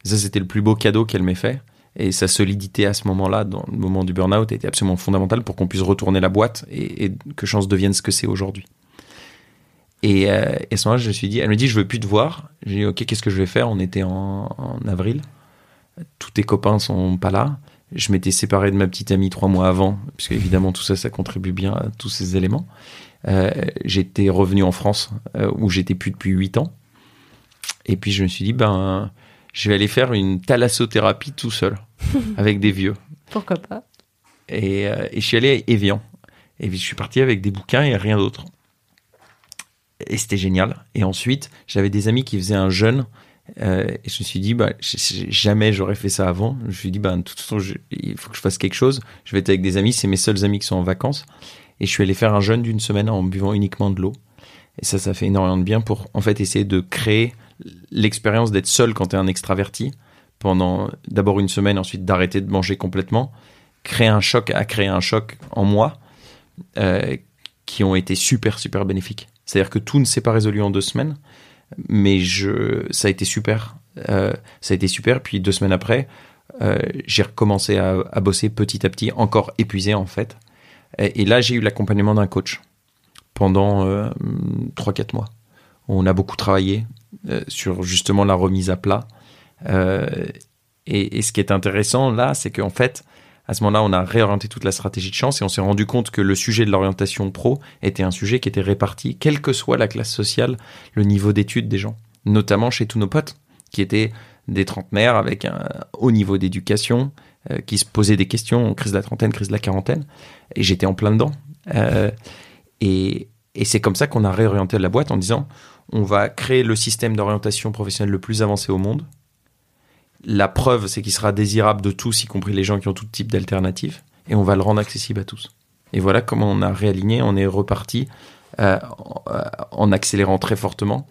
ça, c'était le plus beau cadeau qu'elle m'ait fait. Et sa solidité à ce moment-là, dans le moment du burn-out, était absolument fondamentale pour qu'on puisse retourner la boîte et, que Chance devienne ce que c'est aujourd'hui. Et, euh, à ce moment-là, je me suis dit, elle me dit, je veux plus te voir. J'ai dit, ok, qu'est-ce que je vais faire? On était en, avril. Tous tes copains sont pas là. Je m'étais séparé de ma petite amie trois mois avant, puisque évidemment tout ça, ça contribue bien à tous ces éléments. Euh, j'étais revenu en France, euh, où j'étais plus depuis huit ans. Et puis je me suis dit, ben, je vais aller faire une thalassothérapie tout seul, avec des vieux. Pourquoi pas? Et, euh, et, je suis allé à Evian. Et je suis parti avec des bouquins et rien d'autre. Et c'était génial. Et ensuite, j'avais des amis qui faisaient un jeûne. Euh, et je me suis dit, bah, jamais j'aurais fait ça avant. Je me suis dit, bah, de toute façon, il faut que je fasse quelque chose. Je vais être avec des amis. C'est mes seuls amis qui sont en vacances. Et je suis allé faire un jeûne d'une semaine en buvant uniquement de l'eau. Et ça, ça fait énormément de bien pour, en fait, essayer de créer l'expérience d'être seul quand tu es un extraverti pendant d'abord une semaine, ensuite d'arrêter de manger complètement, créer un choc, à créer un choc en moi euh, qui ont été super, super bénéfiques. C'est-à-dire que tout ne s'est pas résolu en deux semaines, mais je, ça a été super. Euh, ça a été super. Puis deux semaines après, euh, j'ai recommencé à, bosser petit à petit, encore épuisé en fait. Et, et là, j'ai eu l'accompagnement d'un coach pendant euh, 3-4 mois. On a beaucoup travaillé, euh, sur justement la remise à plat. Euh, et, ce qui est intéressant là, c'est qu'en fait, à ce moment-là, on a réorienté toute la stratégie de chance et on s'est rendu compte que le sujet de l'orientation pro était un sujet qui était réparti, quelle que soit la classe sociale, le niveau d'études des gens, notamment chez tous nos potes, qui étaient des trentenaires avec un haut niveau d'éducation, euh, qui se posaient des questions, crise de la trentaine, crise de la quarantaine, et j'étais en plein dedans. et, et c'est comme ça qu'on a réorienté la boîte en disant, on va créer le système d'orientation professionnelle le plus avancé au monde. La preuve, c'est qu'il sera désirable de tous, y compris les gens qui ont tout type d'alternatives, et on va le rendre accessible à tous. Et voilà comment on a réaligné, on est reparti euh, en accélérant très fortement.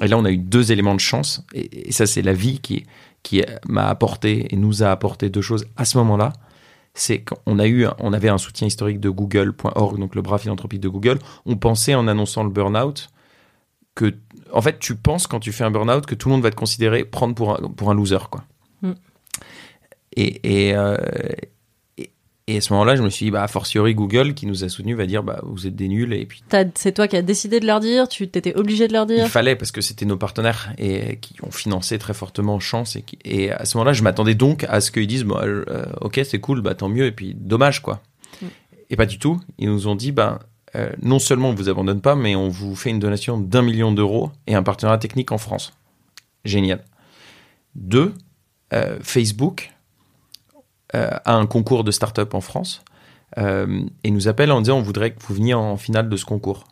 Et là, on a eu deux éléments de chance, et, ça, c'est la vie qui, qui m'a apporté et nous a apporté deux choses à ce moment-là. C'est qu'on a eu, on avait un soutien historique de Google.org, donc le bras philanthropique de Google. On pensait en annonçant le burn-out que, en fait, tu penses quand tu fais un burn-out que tout le monde va te considérer prendre pour un, pour un loser, quoi. Mm. Et, et, euh, et, à ce moment-là, je me suis dit, bah, a fortiori, Google, qui nous a soutenus, va dire, bah, vous êtes des nuls. Et puis. C'est toi qui as décidé de leur dire, tu t'étais obligé de leur dire. Il fallait, parce que c'était nos partenaires et qui ont financé très fortement Chance. Et, et à ce moment-là, je m'attendais donc à ce qu'ils disent, bah, euh, ok, c'est cool, bah, tant mieux, et puis dommage, quoi. Mm. Et pas du tout. Ils nous ont dit, bah, euh, non seulement on vous abandonne pas, mais on vous fait une donation d'un million d'euros et un partenariat technique en France. Génial. Deux, euh, Facebook euh, a un concours de start-up en France et nous appelle en disant on voudrait que vous veniez en finale de ce concours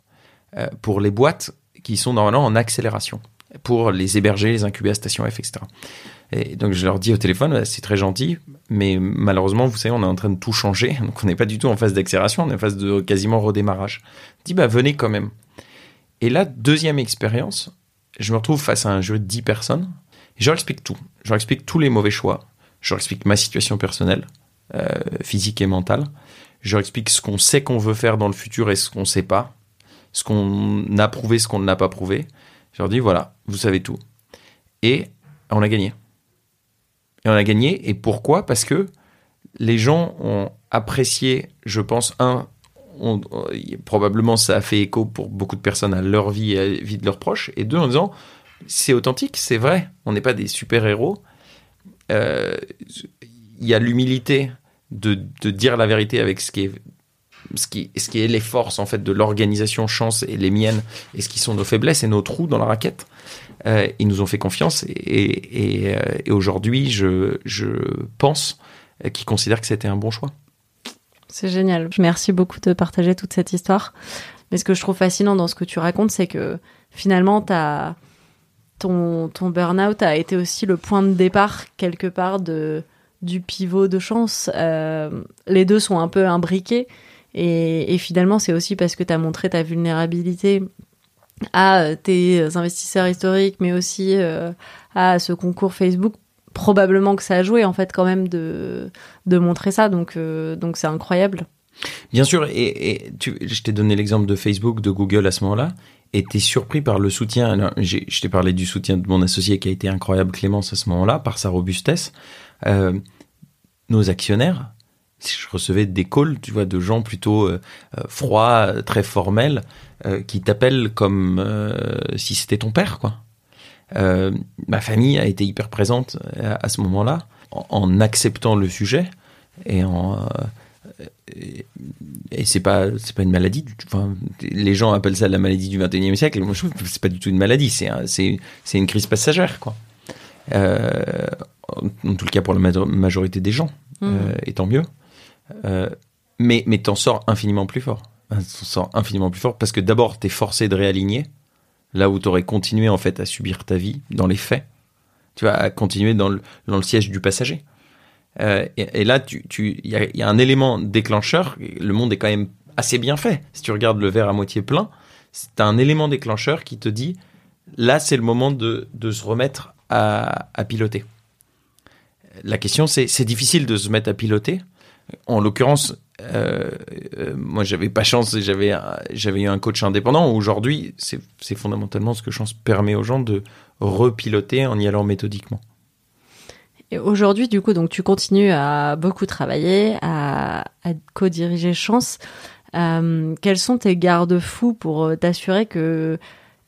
pour les boîtes qui sont normalement en accélération, pour les héberger, les incuber à Station F, etc. Et donc je leur dis au téléphone, bah, c'est très gentil, mais malheureusement, vous savez, on est en train de tout changer, donc on n'est pas du tout en phase d'accélération, on est en phase de quasiment redémarrage. Je dis, bah venez quand même. Et là, deuxième expérience, je me retrouve face à un jeu de 10 personnes, et je leur explique tout. Je leur explique tous les mauvais choix, je leur explique ma situation personnelle, euh, physique et mentale, je leur explique ce qu'on sait qu'on veut faire dans le futur et ce qu'on ne sait pas, ce qu'on a prouvé, ce qu'on n'a pas prouvé. Je leur dis, voilà, vous savez tout. Et on a gagné. Et on a gagné. Et pourquoi? Parce que les gens ont apprécié, je pense, un, probablement ça a fait écho pour beaucoup de personnes à leur vie et à la vie de leurs proches. Et deux, en disant, c'est authentique, c'est vrai, on n'est pas des super-héros. Euh, il y a l'humilité de, de, dire la vérité avec ce qui est ce qui, ce qui est les forces en fait de l'organisation chance et les miennes et ce qui sont nos faiblesses et nos trous dans la raquette euh, ils nous ont fait confiance et, euh, aujourd'hui, je, pense qu'ils considèrent que c'était un bon choix. C'est génial. Merci beaucoup de partager toute cette histoire. Mais ce que je trouve fascinant dans ce que tu racontes, c'est que finalement, as, ton, ton burn-out a été aussi le point de départ, quelque part, de, du pivot de chance. Euh, les deux sont un peu imbriqués. Et, finalement, c'est aussi parce que tu as montré ta vulnérabilité à tes investisseurs historiques, mais aussi à ce concours Facebook, probablement que ça a joué en fait quand même de, de montrer ça. Donc donc c'est incroyable. Bien sûr, et, je t'ai donné l'exemple de Facebook, de Google à ce moment-là, et t'es surpris par le soutien. je t'ai parlé du soutien de mon associé qui a été incroyable, Clémence, à ce moment-là, par sa robustesse. Euh, nos actionnaires, je recevais des calls, tu vois, de gens plutôt euh, euh, froids, très formels, qui t'appellent comme si c'était ton père, quoi. ma famille a été hyper présente à, ce moment-là, en, acceptant le sujet et en et c'est pas c'est pas une maladie enfin, les gens appellent ça la maladie du 21e siècle moi je trouve que c'est pas du tout une maladie c'est c'est c'est une crise passagère quoi euh, en tout cas pour la majorité des gens mmh. euh, et tant mieux euh, mais mais t'en sors infiniment plus fort t'en sors infiniment plus fort parce que d'abord t'es forcé de réaligner là où t'aurais continué en fait à subir ta vie dans les faits tu vas à continuer dans le, siège du passager euh, et, là, il y, a, un élément déclencheur. Le monde est quand même assez bien fait. Si tu regardes le verre à moitié plein, c'est un élément déclencheur qui te dit là, c'est le moment de, se remettre à, piloter. La question, c'est difficile de se mettre à piloter. En l'occurrence, euh, euh moi, j'avais pas chance, j'avais j'avais eu un coach indépendant. Aujourd'hui, c'est fondamentalement ce que chance permet aux gens de repiloter en y allant méthodiquement. Et aujourd'hui, du coup, donc tu continues à beaucoup travailler, à, à co-diriger Chance. Euh, quels sont tes garde-fous pour euh, t'assurer que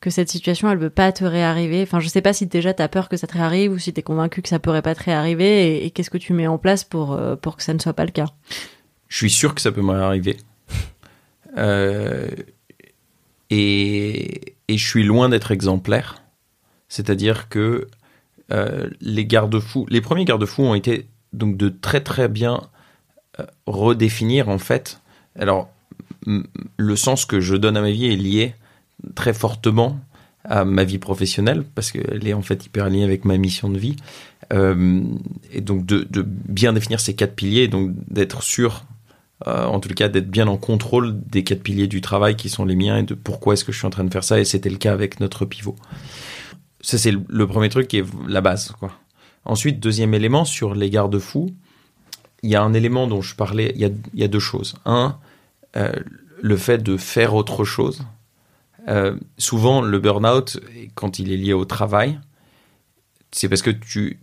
que cette situation, elle veut pas te réarriver Enfin, je sais pas si déjà t'as peur que ça te réarrive ou si t'es convaincu que ça pourrait pas te réarriver. Et, qu'est-ce que tu mets en place pour euh, pour que ça ne soit pas le cas? Je suis sûr que ça peut me réarriver. Euh, et, et je suis loin d'être exemplaire. C'est-à-dire que euh, les garde-fous, les premiers garde-fous ont été donc de très très bien euh, redéfinir en fait. Alors le sens que je donne à ma vie est lié très fortement à ma vie professionnelle parce qu'elle est en fait hyper alignée avec ma mission de vie. Euh, et donc de, bien définir ces quatre piliers, donc d'être sûr, en tout cas d'être bien en contrôle des quatre piliers du travail qui sont les miens et de pourquoi est-ce que je suis en train de faire ça. Et c'était le cas avec notre pivot. Ça, c'est le premier truc qui est la base. Quoi. Ensuite, deuxième élément, sur les garde-fous, il y a un élément dont je parlais, il y a, il y a deux choses. Un, euh, le fait de faire autre chose. Euh, souvent, le burn-out, quand il est lié au travail, c'est parce que tu,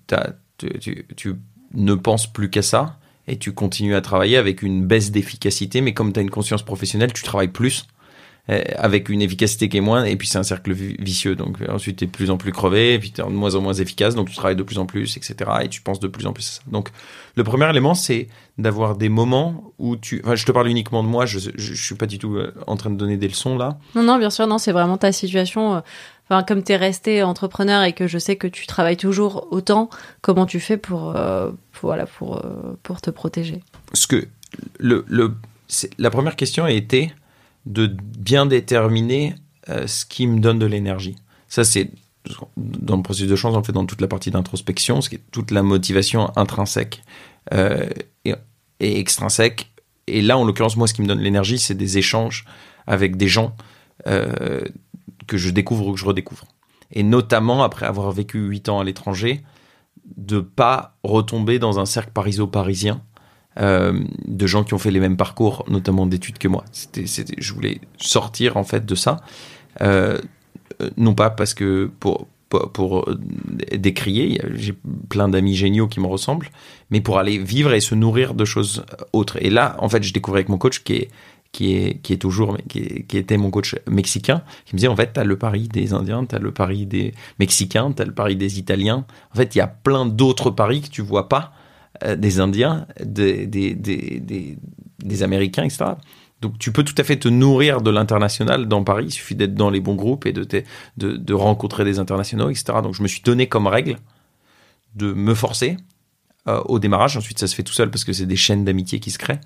tu, tu, ne penses plus qu'à ça et tu continues à travailler avec une baisse d'efficacité, mais comme tu as une conscience professionnelle, tu travailles plus avec une efficacité qui est moins, et puis c'est un cercle vicieux. Donc euh, ensuite, tu es de plus en plus crevé, et puis tu es de moins en moins efficace, donc tu travailles de plus en plus, etc. Et tu penses de plus en plus à ça. Donc le premier élément, c'est d'avoir des moments où tu... Enfin, je te parle uniquement de moi, je, je, suis pas du tout euh, en train de donner des leçons là. Non, non, bien sûr, non, c'est vraiment ta situation. Enfin, comme tu es resté entrepreneur et que je sais que tu travailles toujours autant, comment tu fais pour, voilà, pour, pour te protéger? Ce que le, le, la première question a été de bien déterminer euh, ce qui me donne de l'énergie. Ça, c'est dans le processus de chance, en fait, dans toute la partie d'introspection, ce qui est toute la motivation intrinsèque euh, et, extrinsèque. Et là, en l'occurrence, moi, ce qui me donne l'énergie, c'est des échanges avec des gens euh, que je découvre ou que je redécouvre. Et notamment, après avoir vécu huit ans à l'étranger, de pas retomber dans un cercle pariso-parisien euh, de gens qui ont fait les mêmes parcours, notamment d'études que moi. C'était, je voulais sortir en fait de ça, euh, non pas parce que pour pour, décrier, j'ai plein d'amis géniaux qui me ressemblent, mais pour aller vivre et se nourrir de choses autres. Et là, en fait, je découvrais avec mon coach qui est qui est, qui est toujours, qui, était mon coach mexicain, qui me disait, en fait, t'as le Paris des Indiens, t'as le Paris des Mexicains, t'as le Paris des Italiens. En fait, il y a plein d'autres Paris que tu vois pas euh, des Indiens, des, des, des, des, Américains, etc. Donc tu peux tout à fait te nourrir de l'international dans Paris, il suffit d'être dans les bons groupes et de, de, de, rencontrer des internationaux, etc. Donc je me suis donné comme règle de me forcer euh, au démarrage, ensuite ça se fait tout seul parce que c'est des chaînes d'amitié qui se créent,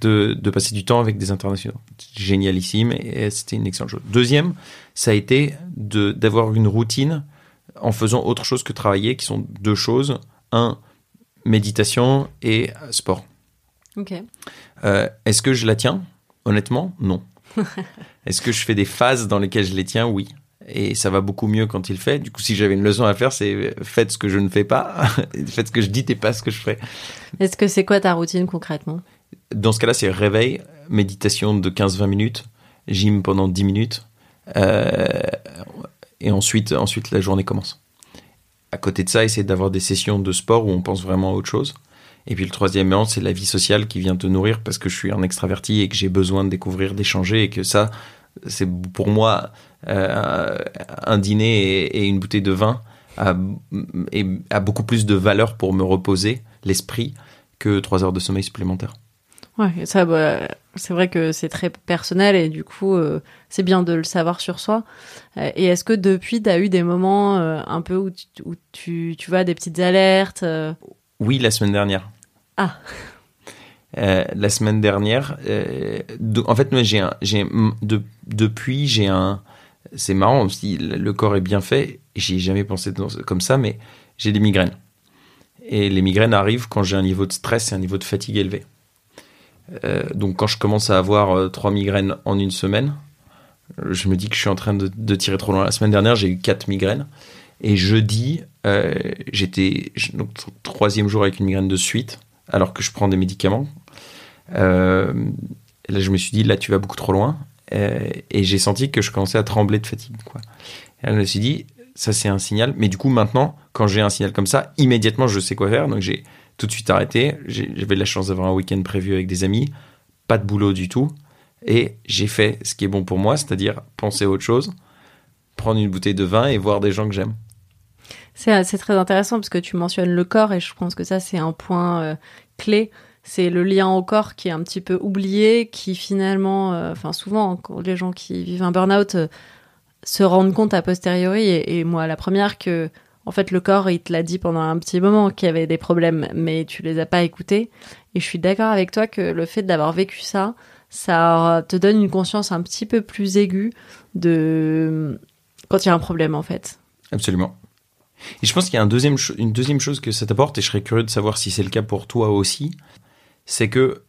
de, de, passer du temps avec des internationaux. Génialissime et c'était une excellente chose. Deuxième, ça a été d'avoir une routine en faisant autre chose que travailler, qui sont deux choses. Un, méditation et sport. Ok. Euh, est-ce que je la tiens? Honnêtement, non. Est-ce que je fais des phases dans lesquelles je les tiens? Oui. Et ça va beaucoup mieux quand il fait. Du coup, si j'avais une leçon à faire, c'est faites ce que je ne fais pas, faites ce que je dis et pas ce que je fais. Est-ce que c'est quoi ta routine concrètement? Dans ce cas-là, c'est réveil, méditation de 15-20 minutes, gym pendant 10 minutes, euh, et ensuite, ensuite la journée commence. À côté de ça, essayer d'avoir des sessions de sport où on pense vraiment à autre chose. Et puis le troisième élément, c'est la vie sociale qui vient te nourrir parce que je suis un extraverti et que j'ai besoin de découvrir, d'échanger et que ça, c'est pour moi euh, un dîner et, une bouteille de vin a, beaucoup plus de valeur pour me reposer l'esprit que trois heures de sommeil supplémentaires. Ouais, ça, bah, c'est vrai que c'est très personnel et du coup, euh, c'est bien de le savoir sur soi. Euh, et est-ce que depuis, tu as eu des moments un peu où, tu, où tu, tu vois des petites alertes Oui, la semaine dernière. Ah. Euh, la semaine dernière. Euh, en fait, moi, j'ai j'ai depuis, j'ai un, c'est marrant, si le corps est bien fait, j'y ai jamais pensé comme ça, mais j'ai des migraines. Et les migraines arrivent quand j'ai un niveau de stress et un niveau de fatigue élevé. Euh, donc, quand je commence à avoir trois migraines en une semaine, je me dis que je suis en train de, tirer trop loin. La semaine dernière, j'ai eu quatre migraines. Et jeudi, j'étais donc troisième jour avec une migraine de suite alors que je prends des médicaments. Euh, là, je me suis dit, là, tu vas beaucoup trop loin. Euh, et j'ai senti que je commençais à trembler de fatigue. Et là, je me suis dit, ça, c'est un signal. Mais du coup, maintenant, quand j'ai un signal comme ça, immédiatement, je sais quoi faire. Donc, j'ai tout de suite arrêté. J'avais la chance d'avoir un week-end prévu avec des amis. Pas de boulot du tout. Et j'ai fait ce qui est bon pour moi, c'est-à-dire penser à autre chose, prendre une bouteille de vin et voir des gens que j'aime. C'est très intéressant parce que tu mentionnes le corps et je pense que ça c'est un point euh, clé. C'est le lien au corps qui est un petit peu oublié, qui finalement, euh, enfin souvent les gens qui vivent un burn-out euh, se rendent compte a posteriori et, moi la première que en fait le corps il te l'a dit pendant un petit moment qu'il y avait des problèmes mais tu les as pas écoutés et je suis d'accord avec toi que le fait d'avoir vécu ça ça te donne une conscience un petit peu plus aiguë de quand il y a un problème en fait. Absolument. Et je pense qu'il y a une deuxième chose que ça t'apporte, et je serais curieux de savoir si c'est le cas pour toi aussi, c'est que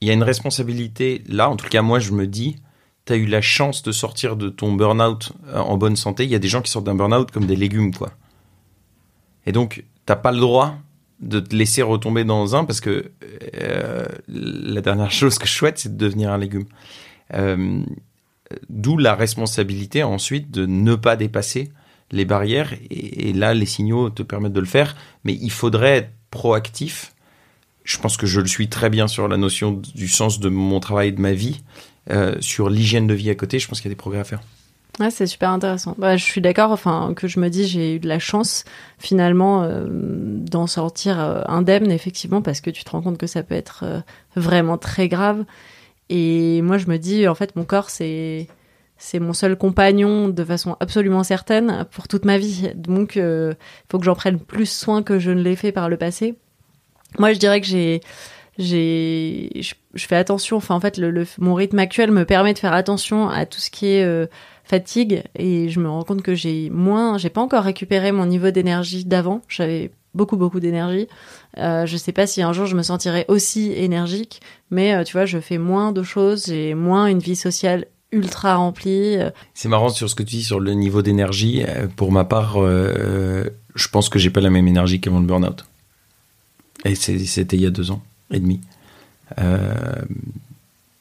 il y a une responsabilité là, en tout cas moi je me dis, tu as eu la chance de sortir de ton burn-out euh, en bonne santé. Il y a des gens qui sortent d'un burn-out comme des légumes, quoi. Et donc, t'as pas le droit de te laisser retomber dans un parce que euh, la dernière chose que je souhaite, c'est de devenir un légume. Euh, d'où la responsabilité ensuite de ne pas dépasser les barrières. Et, là les signaux te permettent de le faire. Mais il faudrait être proactif. Je pense que je le suis très bien sur la notion du sens de mon travail et de ma vie euh, sur l'hygiène de vie à côté. Je pense qu'il y a des progrès à faire Ouais, c'est super intéressant. Bah, je suis d'accord, enfin, que je me dis, j'ai eu de la chance, finalement, euh, d'en sortir euh, indemne, effectivement, parce que tu te rends compte que ça peut être vraiment très grave. Et moi, je me dis, en fait, mon corps, c'est, c'est mon seul compagnon de façon absolument certaine pour toute ma vie. Donc, il euh, faut que j'en prenne plus soin que je ne l'ai fait par le passé. Moi, je dirais que j'ai, j'ai, je, fais attention. Enfin, en fait, le, mon rythme actuel me permet de faire attention à tout ce qui est euh, fatigue, et je me rends compte que j'ai moins, j'ai pas encore récupéré mon niveau d'énergie d'avant. J'avais beaucoup beaucoup d'énergie. Euh, je sais pas si un jour je me sentirai aussi énergique, mais euh, tu vois, je fais moins de choses, j'ai moins une vie sociale ultra rempli. C'est marrant sur ce que tu dis sur le niveau d'énergie. Euh, pour ma part, euh, je pense que j'ai pas la même énergie qu'avant le burn-out. Et c'était il y a deux ans et demi. Euh,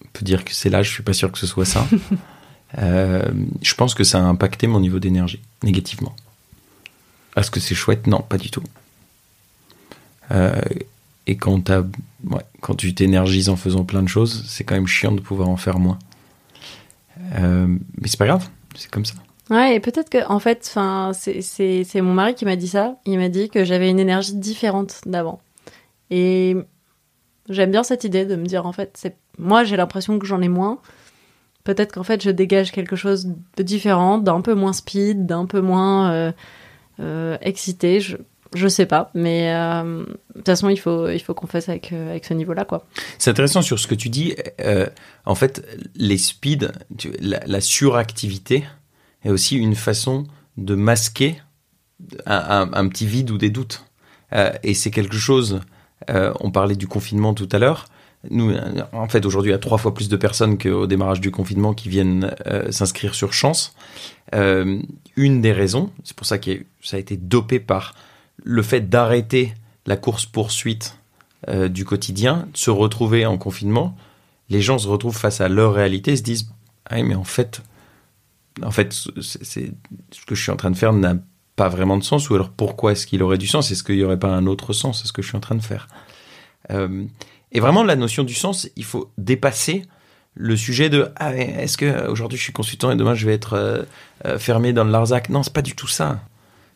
on peut dire que c'est là, je suis pas sûr que ce soit ça. je pense que ça a impacté mon niveau d'énergie négativement. Est-ce que c'est chouette? Non, pas du tout. et quand, tu t'énergises en faisant plein de choses, c'est quand même chiant de pouvoir en faire moins. Euh, mais c'est pas grave, c'est comme ça. Ouais, et peut-être que, en fait, c'est mon mari qui m'a dit ça. Il m'a dit que j'avais une énergie différente d'avant. Et j'aime bien cette idée de me dire, en fait, moi, j'ai l'impression que j'en ai moins. Peut-être qu'en fait, je dégage quelque chose de différent, d'un peu moins speed, d'un peu moins euh, euh, excité. Je, je sais pas, mais euh, de toute façon, il faut, il faut qu'on fasse avec, euh, avec ce niveau-là. C'est intéressant sur ce que tu dis. En fait, les speeds, la, suractivité est aussi une façon de masquer un, petit vide ou des doutes. et c'est quelque chose. on parlait du confinement tout à l'heure. Nous, en fait, aujourd'hui, il y a trois fois plus de personnes qu'au démarrage du confinement qui viennent euh, s'inscrire sur Chance. Euh, une des raisons, c'est pour ça que ça a été dopé par le fait d'arrêter la course-poursuite euh, du quotidien, de se retrouver en confinement. Les gens se retrouvent face à leur réalité, se disent ah mais en fait, en fait, ce que je suis en train de faire n'a pas vraiment de sens. Ou alors pourquoi est-ce qu'il aurait du sens? Est-ce qu'il n'y aurait pas un autre sens? À ce que je suis en train de faire et vraiment, la notion du sens, il faut dépasser le sujet de ah, est-ce que aujourd'hui je suis consultant et demain je vais être euh, euh, fermé dans le Larzac? Non, c'est pas du tout ça.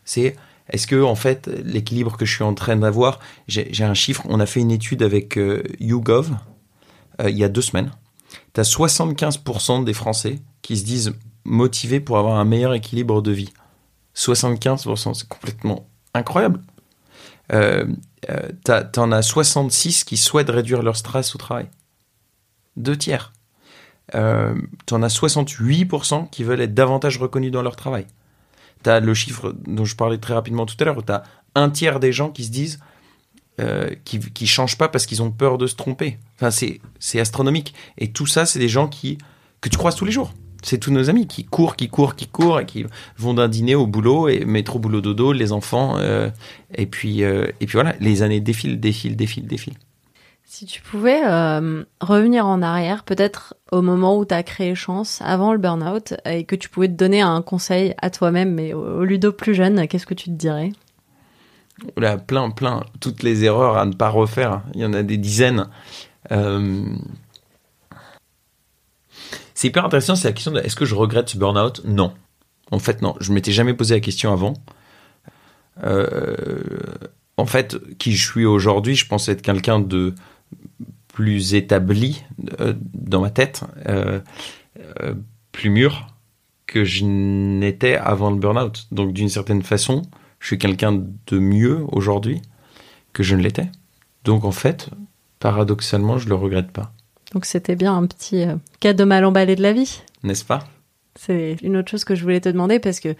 C'est est-ce que en fait l'équilibre que je suis en train d'avoir, j'ai un chiffre. On a fait une étude avec euh, YouGov il y a deux semaines. Tu as 75% des Français qui se disent motivés pour avoir un meilleur équilibre de vie. 75%, c'est complètement incroyable. Euh, euh, t'en as 66 qui souhaitent réduire leur stress au travail. Deux tiers. Euh, t'en as 68% qui veulent être davantage reconnus dans leur travail. T'as le chiffre dont je parlais très rapidement tout à l'heure, t'as un tiers des gens qui se disent euh, qui, qui changent pas parce qu'ils ont peur de se tromper. Enfin, c'est astronomique. Et tout ça, c'est des gens qui que tu croises tous les jours c'est tous nos amis qui courent, qui courent, qui courent et qui vont d'un dîner au boulot et métro boulot dodo, les enfants euh, et puis euh, et puis voilà, les années défilent, défilent, défilent, défilent. Si tu pouvais euh, revenir en arrière, peut-être au moment où tu as créé Chance, avant le burn-out, et que tu pouvais te donner un conseil à toi-même, mais au, Ludo plus jeune, qu'est-ce que tu te dirais? Là, plein, plein, toutes les erreurs à ne pas refaire. Il y en a des dizaines. C'est hyper intéressant, c'est la question de est-ce que je regrette ce burn-out? Non. En fait, non. Je m'étais jamais posé la question avant. Euh, en fait, qui je suis aujourd'hui, je pense être quelqu'un de plus établi euh, dans ma tête, euh, plus mûr que je n'étais avant le burn-out. Donc, d'une certaine façon, je suis quelqu'un de mieux aujourd'hui que je ne l'étais. Donc, en fait, paradoxalement, je le regrette pas. Donc c'était bien un petit euh, cadeau mal emballé de la vie. N'est-ce pas? C'est une autre chose que je voulais te demander parce que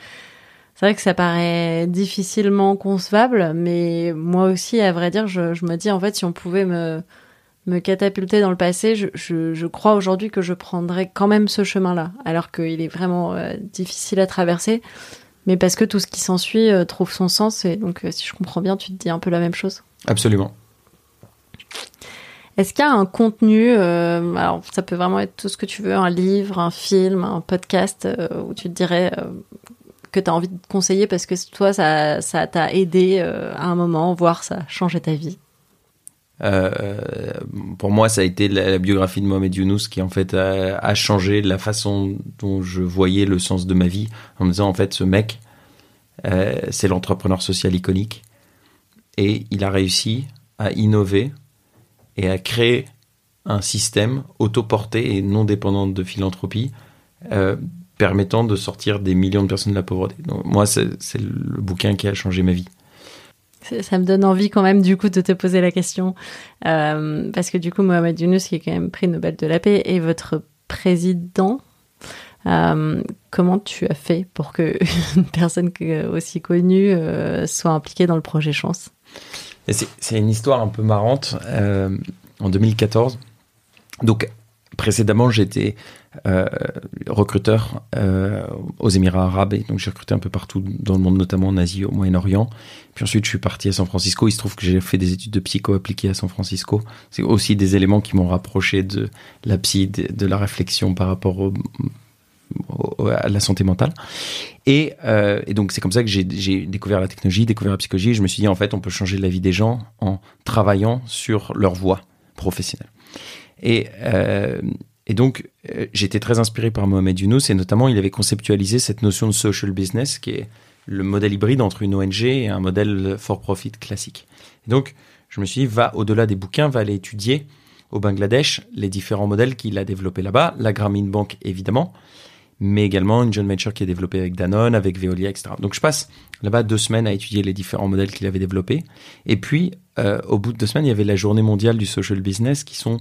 c'est vrai que ça paraît difficilement concevable, mais moi aussi, à vrai dire, je, me dis en fait si on pouvait me, me catapulter dans le passé, je, je, crois aujourd'hui que je prendrais quand même ce chemin-là, alors qu'il est vraiment euh, difficile à traverser, mais parce que tout ce qui s'ensuit euh, trouve son sens, et donc si je comprends bien, tu te dis un peu la même chose. Absolument. Est-ce qu'il y a un contenu, euh, alors ça peut vraiment être tout ce que tu veux, un livre, un film, un podcast, euh, où tu te dirais euh, que tu as envie de conseiller parce que toi, ça t'a aidé à un moment, voire ça a changé ta vie? Pour moi, ça a été la, biographie de Mohamed Younous qui en fait a, a, changé la façon dont je voyais le sens de ma vie en me disant en fait ce mec, c'est l'entrepreneur social iconique et il a réussi à innover et à créer un système autoporté et non dépendant de philanthropie euh, permettant de sortir des millions de personnes de la pauvreté. Moi, c'est le bouquin qui a changé ma vie. Ça me donne envie quand même du coup de te poser la question euh, parce que du coup Mohamed Younous qui est quand même prix Nobel de la paix est votre président. Euh, comment tu as fait pour que une personne aussi connue soit impliquée dans le projet Chance? C'est une histoire un peu marrante. Euh, en 2014, donc précédemment, j'étais euh, recruteur euh, aux Émirats arabes donc j'ai recruté un peu partout dans le monde, notamment en Asie, au Moyen-Orient. Puis ensuite, je suis parti à San Francisco. Il se trouve que j'ai fait des études de psycho appliquées à San Francisco. C'est aussi des éléments qui m'ont rapproché de la psy, de la réflexion par rapport au, à la santé mentale. Et, euh, et donc c'est comme ça que j'ai découvert la technologie, découvert la psychologie. je me suis dit en fait on peut changer la vie des gens en travaillant sur leur voie professionnelle. Et, euh, et donc euh, j'étais très inspiré par Mohamed Younous et notamment il avait conceptualisé cette notion de social business qui est le modèle hybride entre une ONG et un modèle for profit classique. Et donc je me suis dit va au-delà des bouquins, va aller étudier au Bangladesh les différents modèles qu'il a développés là-bas, la Grameen Bank évidemment, mais également une joint venture qui est développée avec Danone, avec Veolia, etc. Donc je passe là-bas deux semaines à étudier les différents modèles qu'il avait développés. Et puis, euh, au bout de deux semaines, il y avait la journée mondiale du social business, qui sont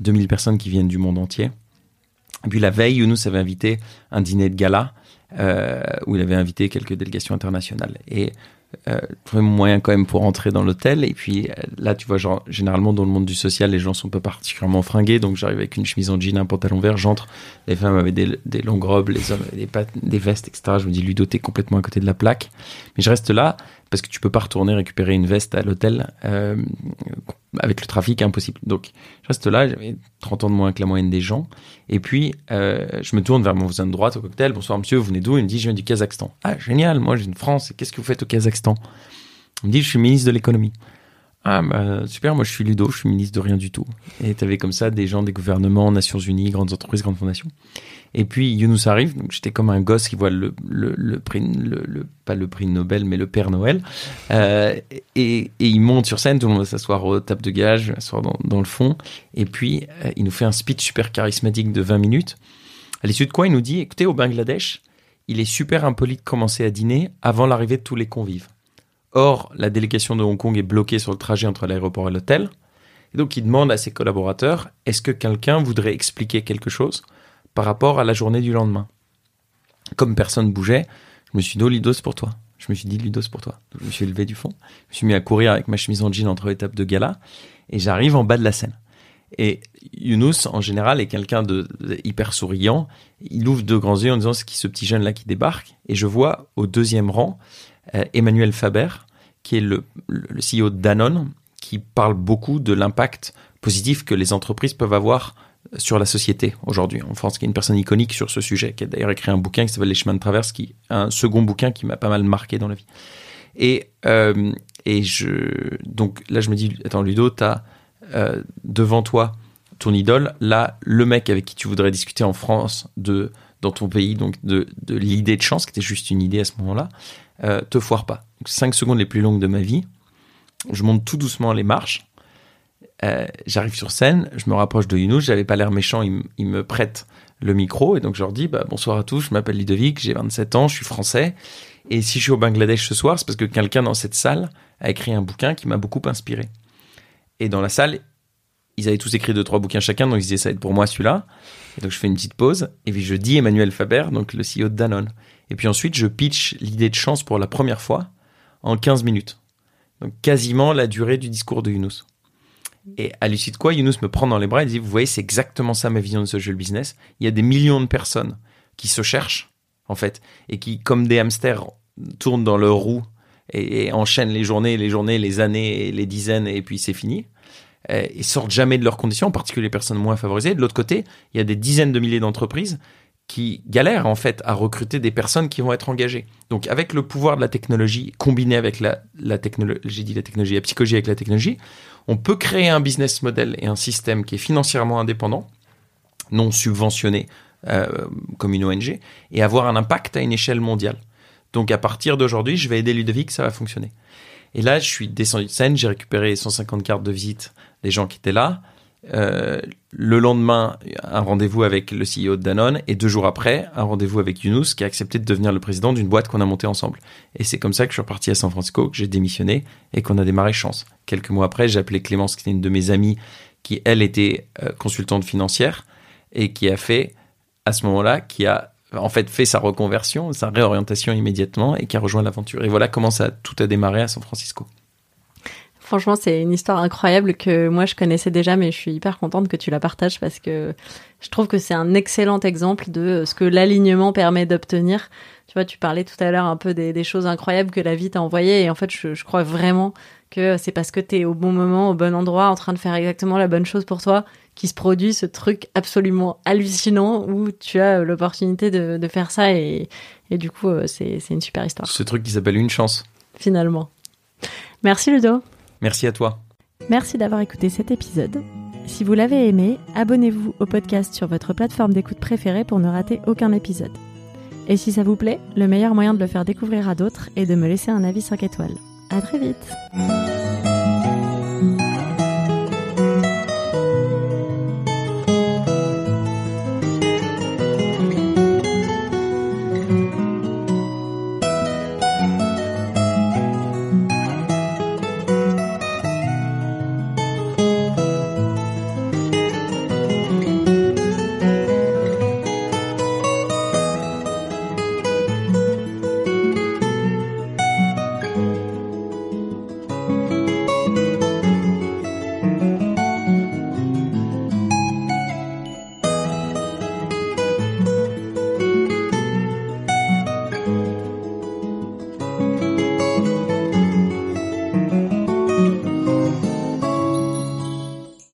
2000 personnes qui viennent du monde entier. Et puis la veille, Younous avait invité un dîner de gala, euh, où il avait invité quelques délégations internationales. Et euh, trouver moyen quand même pour rentrer dans l'hôtel. Et puis euh, là, tu vois, genre, généralement dans le monde du social, les gens sont pas particulièrement fringués. Donc j'arrive avec une chemise en jean, un pantalon vert, j'entre. Les femmes avaient des, longues robes, les hommes avaient des, des vestes, etc. Je me dis, Ludo, t'es complètement à côté de la plaque. Mais je reste là parce que tu peux pas retourner récupérer une veste à l'hôtel euh, avec le trafic, impossible. Donc je reste là, j'avais 30 ans de moins que la moyenne des gens. Et puis euh, je me tourne vers mon voisin de droite au cocktail. Bonsoir monsieur, vous venez d'où? Il me dit, je viens du Kazakhstan. Ah génial, moi viens de France. Qu'est-ce que vous faites au Kazakhstan? Il me dit, je suis ministre de l'économie. Ah bah super, moi je suis Ludo, je suis ministre de rien du tout. Et tu avais comme ça des gens des gouvernements, Nations Unies, grandes entreprises, grandes fondations. Et puis Younous arrive, donc j'étais comme un gosse qui voit le, le, prix, le, pas le prix Nobel, mais le Père Noël. Euh, et, et, il monte sur scène, tout le monde va s'asseoir au table de gage, s'asseoir dans, dans, le fond. Et puis euh, il nous fait un speech super charismatique de 20 minutes. À l'issue de quoi il nous dit, écoutez, au Bangladesh, il est super impoli de commencer à dîner avant l'arrivée de tous les convives. Or, la délégation de Hong Kong est bloquée sur le trajet entre l'aéroport et l'hôtel. Et donc, il demande à ses collaborateurs, est-ce que quelqu'un voudrait expliquer quelque chose par rapport à la journée du lendemain? Comme personne bougeait, je me suis dit, Lidos pour toi. Je me suis dit, Lidos pour toi. je me suis levé du fond. Je me suis mis à courir avec ma chemise en jean entre étapes de gala. Et j'arrive en bas de la scène. Et Younous, en général, est quelqu'un de, hyper souriant. Il ouvre deux grands yeux en disant, c'est qui ce petit jeune là qui débarque? Et je vois au deuxième rang euh, Emmanuel Faber, qui est le, CEO de qui parle beaucoup de l'impact positif que les entreprises peuvent avoir sur la société aujourd'hui en France, qui est une personne iconique sur ce sujet, qui a d'ailleurs écrit un bouquin qui s'appelle Les chemins de traverse, qui un second bouquin qui m'a pas mal marqué dans la vie. Et, euh, et je, donc là, je me dis, attends, Ludo, tu as euh, devant toi ton idole, là, le mec avec qui tu voudrais discuter en France de dans ton pays, donc de, de l'idée de chance, qui était juste une idée à ce moment-là, euh, te foire pas. Donc, cinq secondes les plus longues de ma vie. Je monte tout doucement les marches. Euh, J'arrive sur scène, je me rapproche de Younous, j'avais pas l'air méchant, il, il, me prête le micro et donc je leur dis bah, bonsoir à tous, je m'appelle Ludovic, j'ai 27 ans, je suis français et si je suis au Bangladesh ce soir, c'est parce que quelqu'un dans cette salle a écrit un bouquin qui m'a beaucoup inspiré. Et dans la salle, ils avaient tous écrit deux trois bouquins chacun, donc ils disaient ça va être pour moi celui-là. Et donc je fais une petite pause et puis je dis Emmanuel Faber, donc le CEO de Danone. Et puis ensuite, je pitch l'idée de chance pour la première fois en 15 minutes. Donc quasiment la durée du discours de Younous. Et à l'issue de quoi, Younous me prend dans les bras et dit, vous voyez, c'est exactement ça ma vision de social business. Il y a des millions de personnes qui se cherchent, en fait, et qui, comme des hamsters, tournent dans leur roue et, et enchaînent les journées, les journées, les années, les dizaines, et puis c'est fini. Et sortent jamais de leurs conditions, en particulier les personnes moins favorisées. De l'autre côté, il y a des dizaines de milliers d'entreprises qui galèrent en fait à recruter des personnes qui vont être engagées. Donc avec le pouvoir de la technologie combiné avec la, technologie, j'ai dit la technologie, la psychologie avec la technologie, on peut créer un business model et un système qui est financièrement indépendant, non subventionné euh, comme une ONG, et avoir un impact à une échelle mondiale. Donc à partir d'aujourd'hui, je vais aider Ludovic, ça va fonctionner. Et là, je suis descendu de scène, j'ai récupéré 150 cartes de visite des gens qui étaient là. Euh, le lendemain, un rendez-vous avec le CEO de Danone et deux jours après, un rendez-vous avec Younous qui a accepté de devenir le président d'une boîte qu'on a montée ensemble. Et c'est comme ça que je suis reparti à San Francisco, que j'ai démissionné et qu'on a démarré Chance. Quelques mois après, j'ai appelé Clémence, qui était une de mes amies, qui elle était euh, consultante financière et qui a fait, à ce moment-là, qui a en fait fait sa reconversion, sa réorientation immédiatement et qui a rejoint l'aventure. Et voilà comment ça tout a démarré à San Francisco. Franchement, c'est une histoire incroyable que moi je connaissais déjà, mais je suis hyper contente que tu la partages parce que je trouve que c'est un excellent exemple de ce que l'alignement permet d'obtenir. Tu vois, tu parlais tout à l'heure un peu des, des, choses incroyables que la vie t'a envoyées et en fait, je, je crois vraiment que c'est parce que tu es au bon moment, au bon endroit, en train de faire exactement la bonne chose pour toi, qui se produit ce truc absolument hallucinant où tu as l'opportunité de, de, faire ça et, et du coup, euh, c'est une super histoire. Ce truc qui s'appelle une chance. Finalement. Merci Ludo. Merci à toi. Merci d'avoir écouté cet épisode. Si vous l'avez aimé, abonnez-vous au podcast sur votre plateforme d'écoute préférée pour ne rater aucun épisode. Et si ça vous plaît, le meilleur moyen de le faire découvrir à d'autres est de me laisser un avis 5 étoiles. À très vite!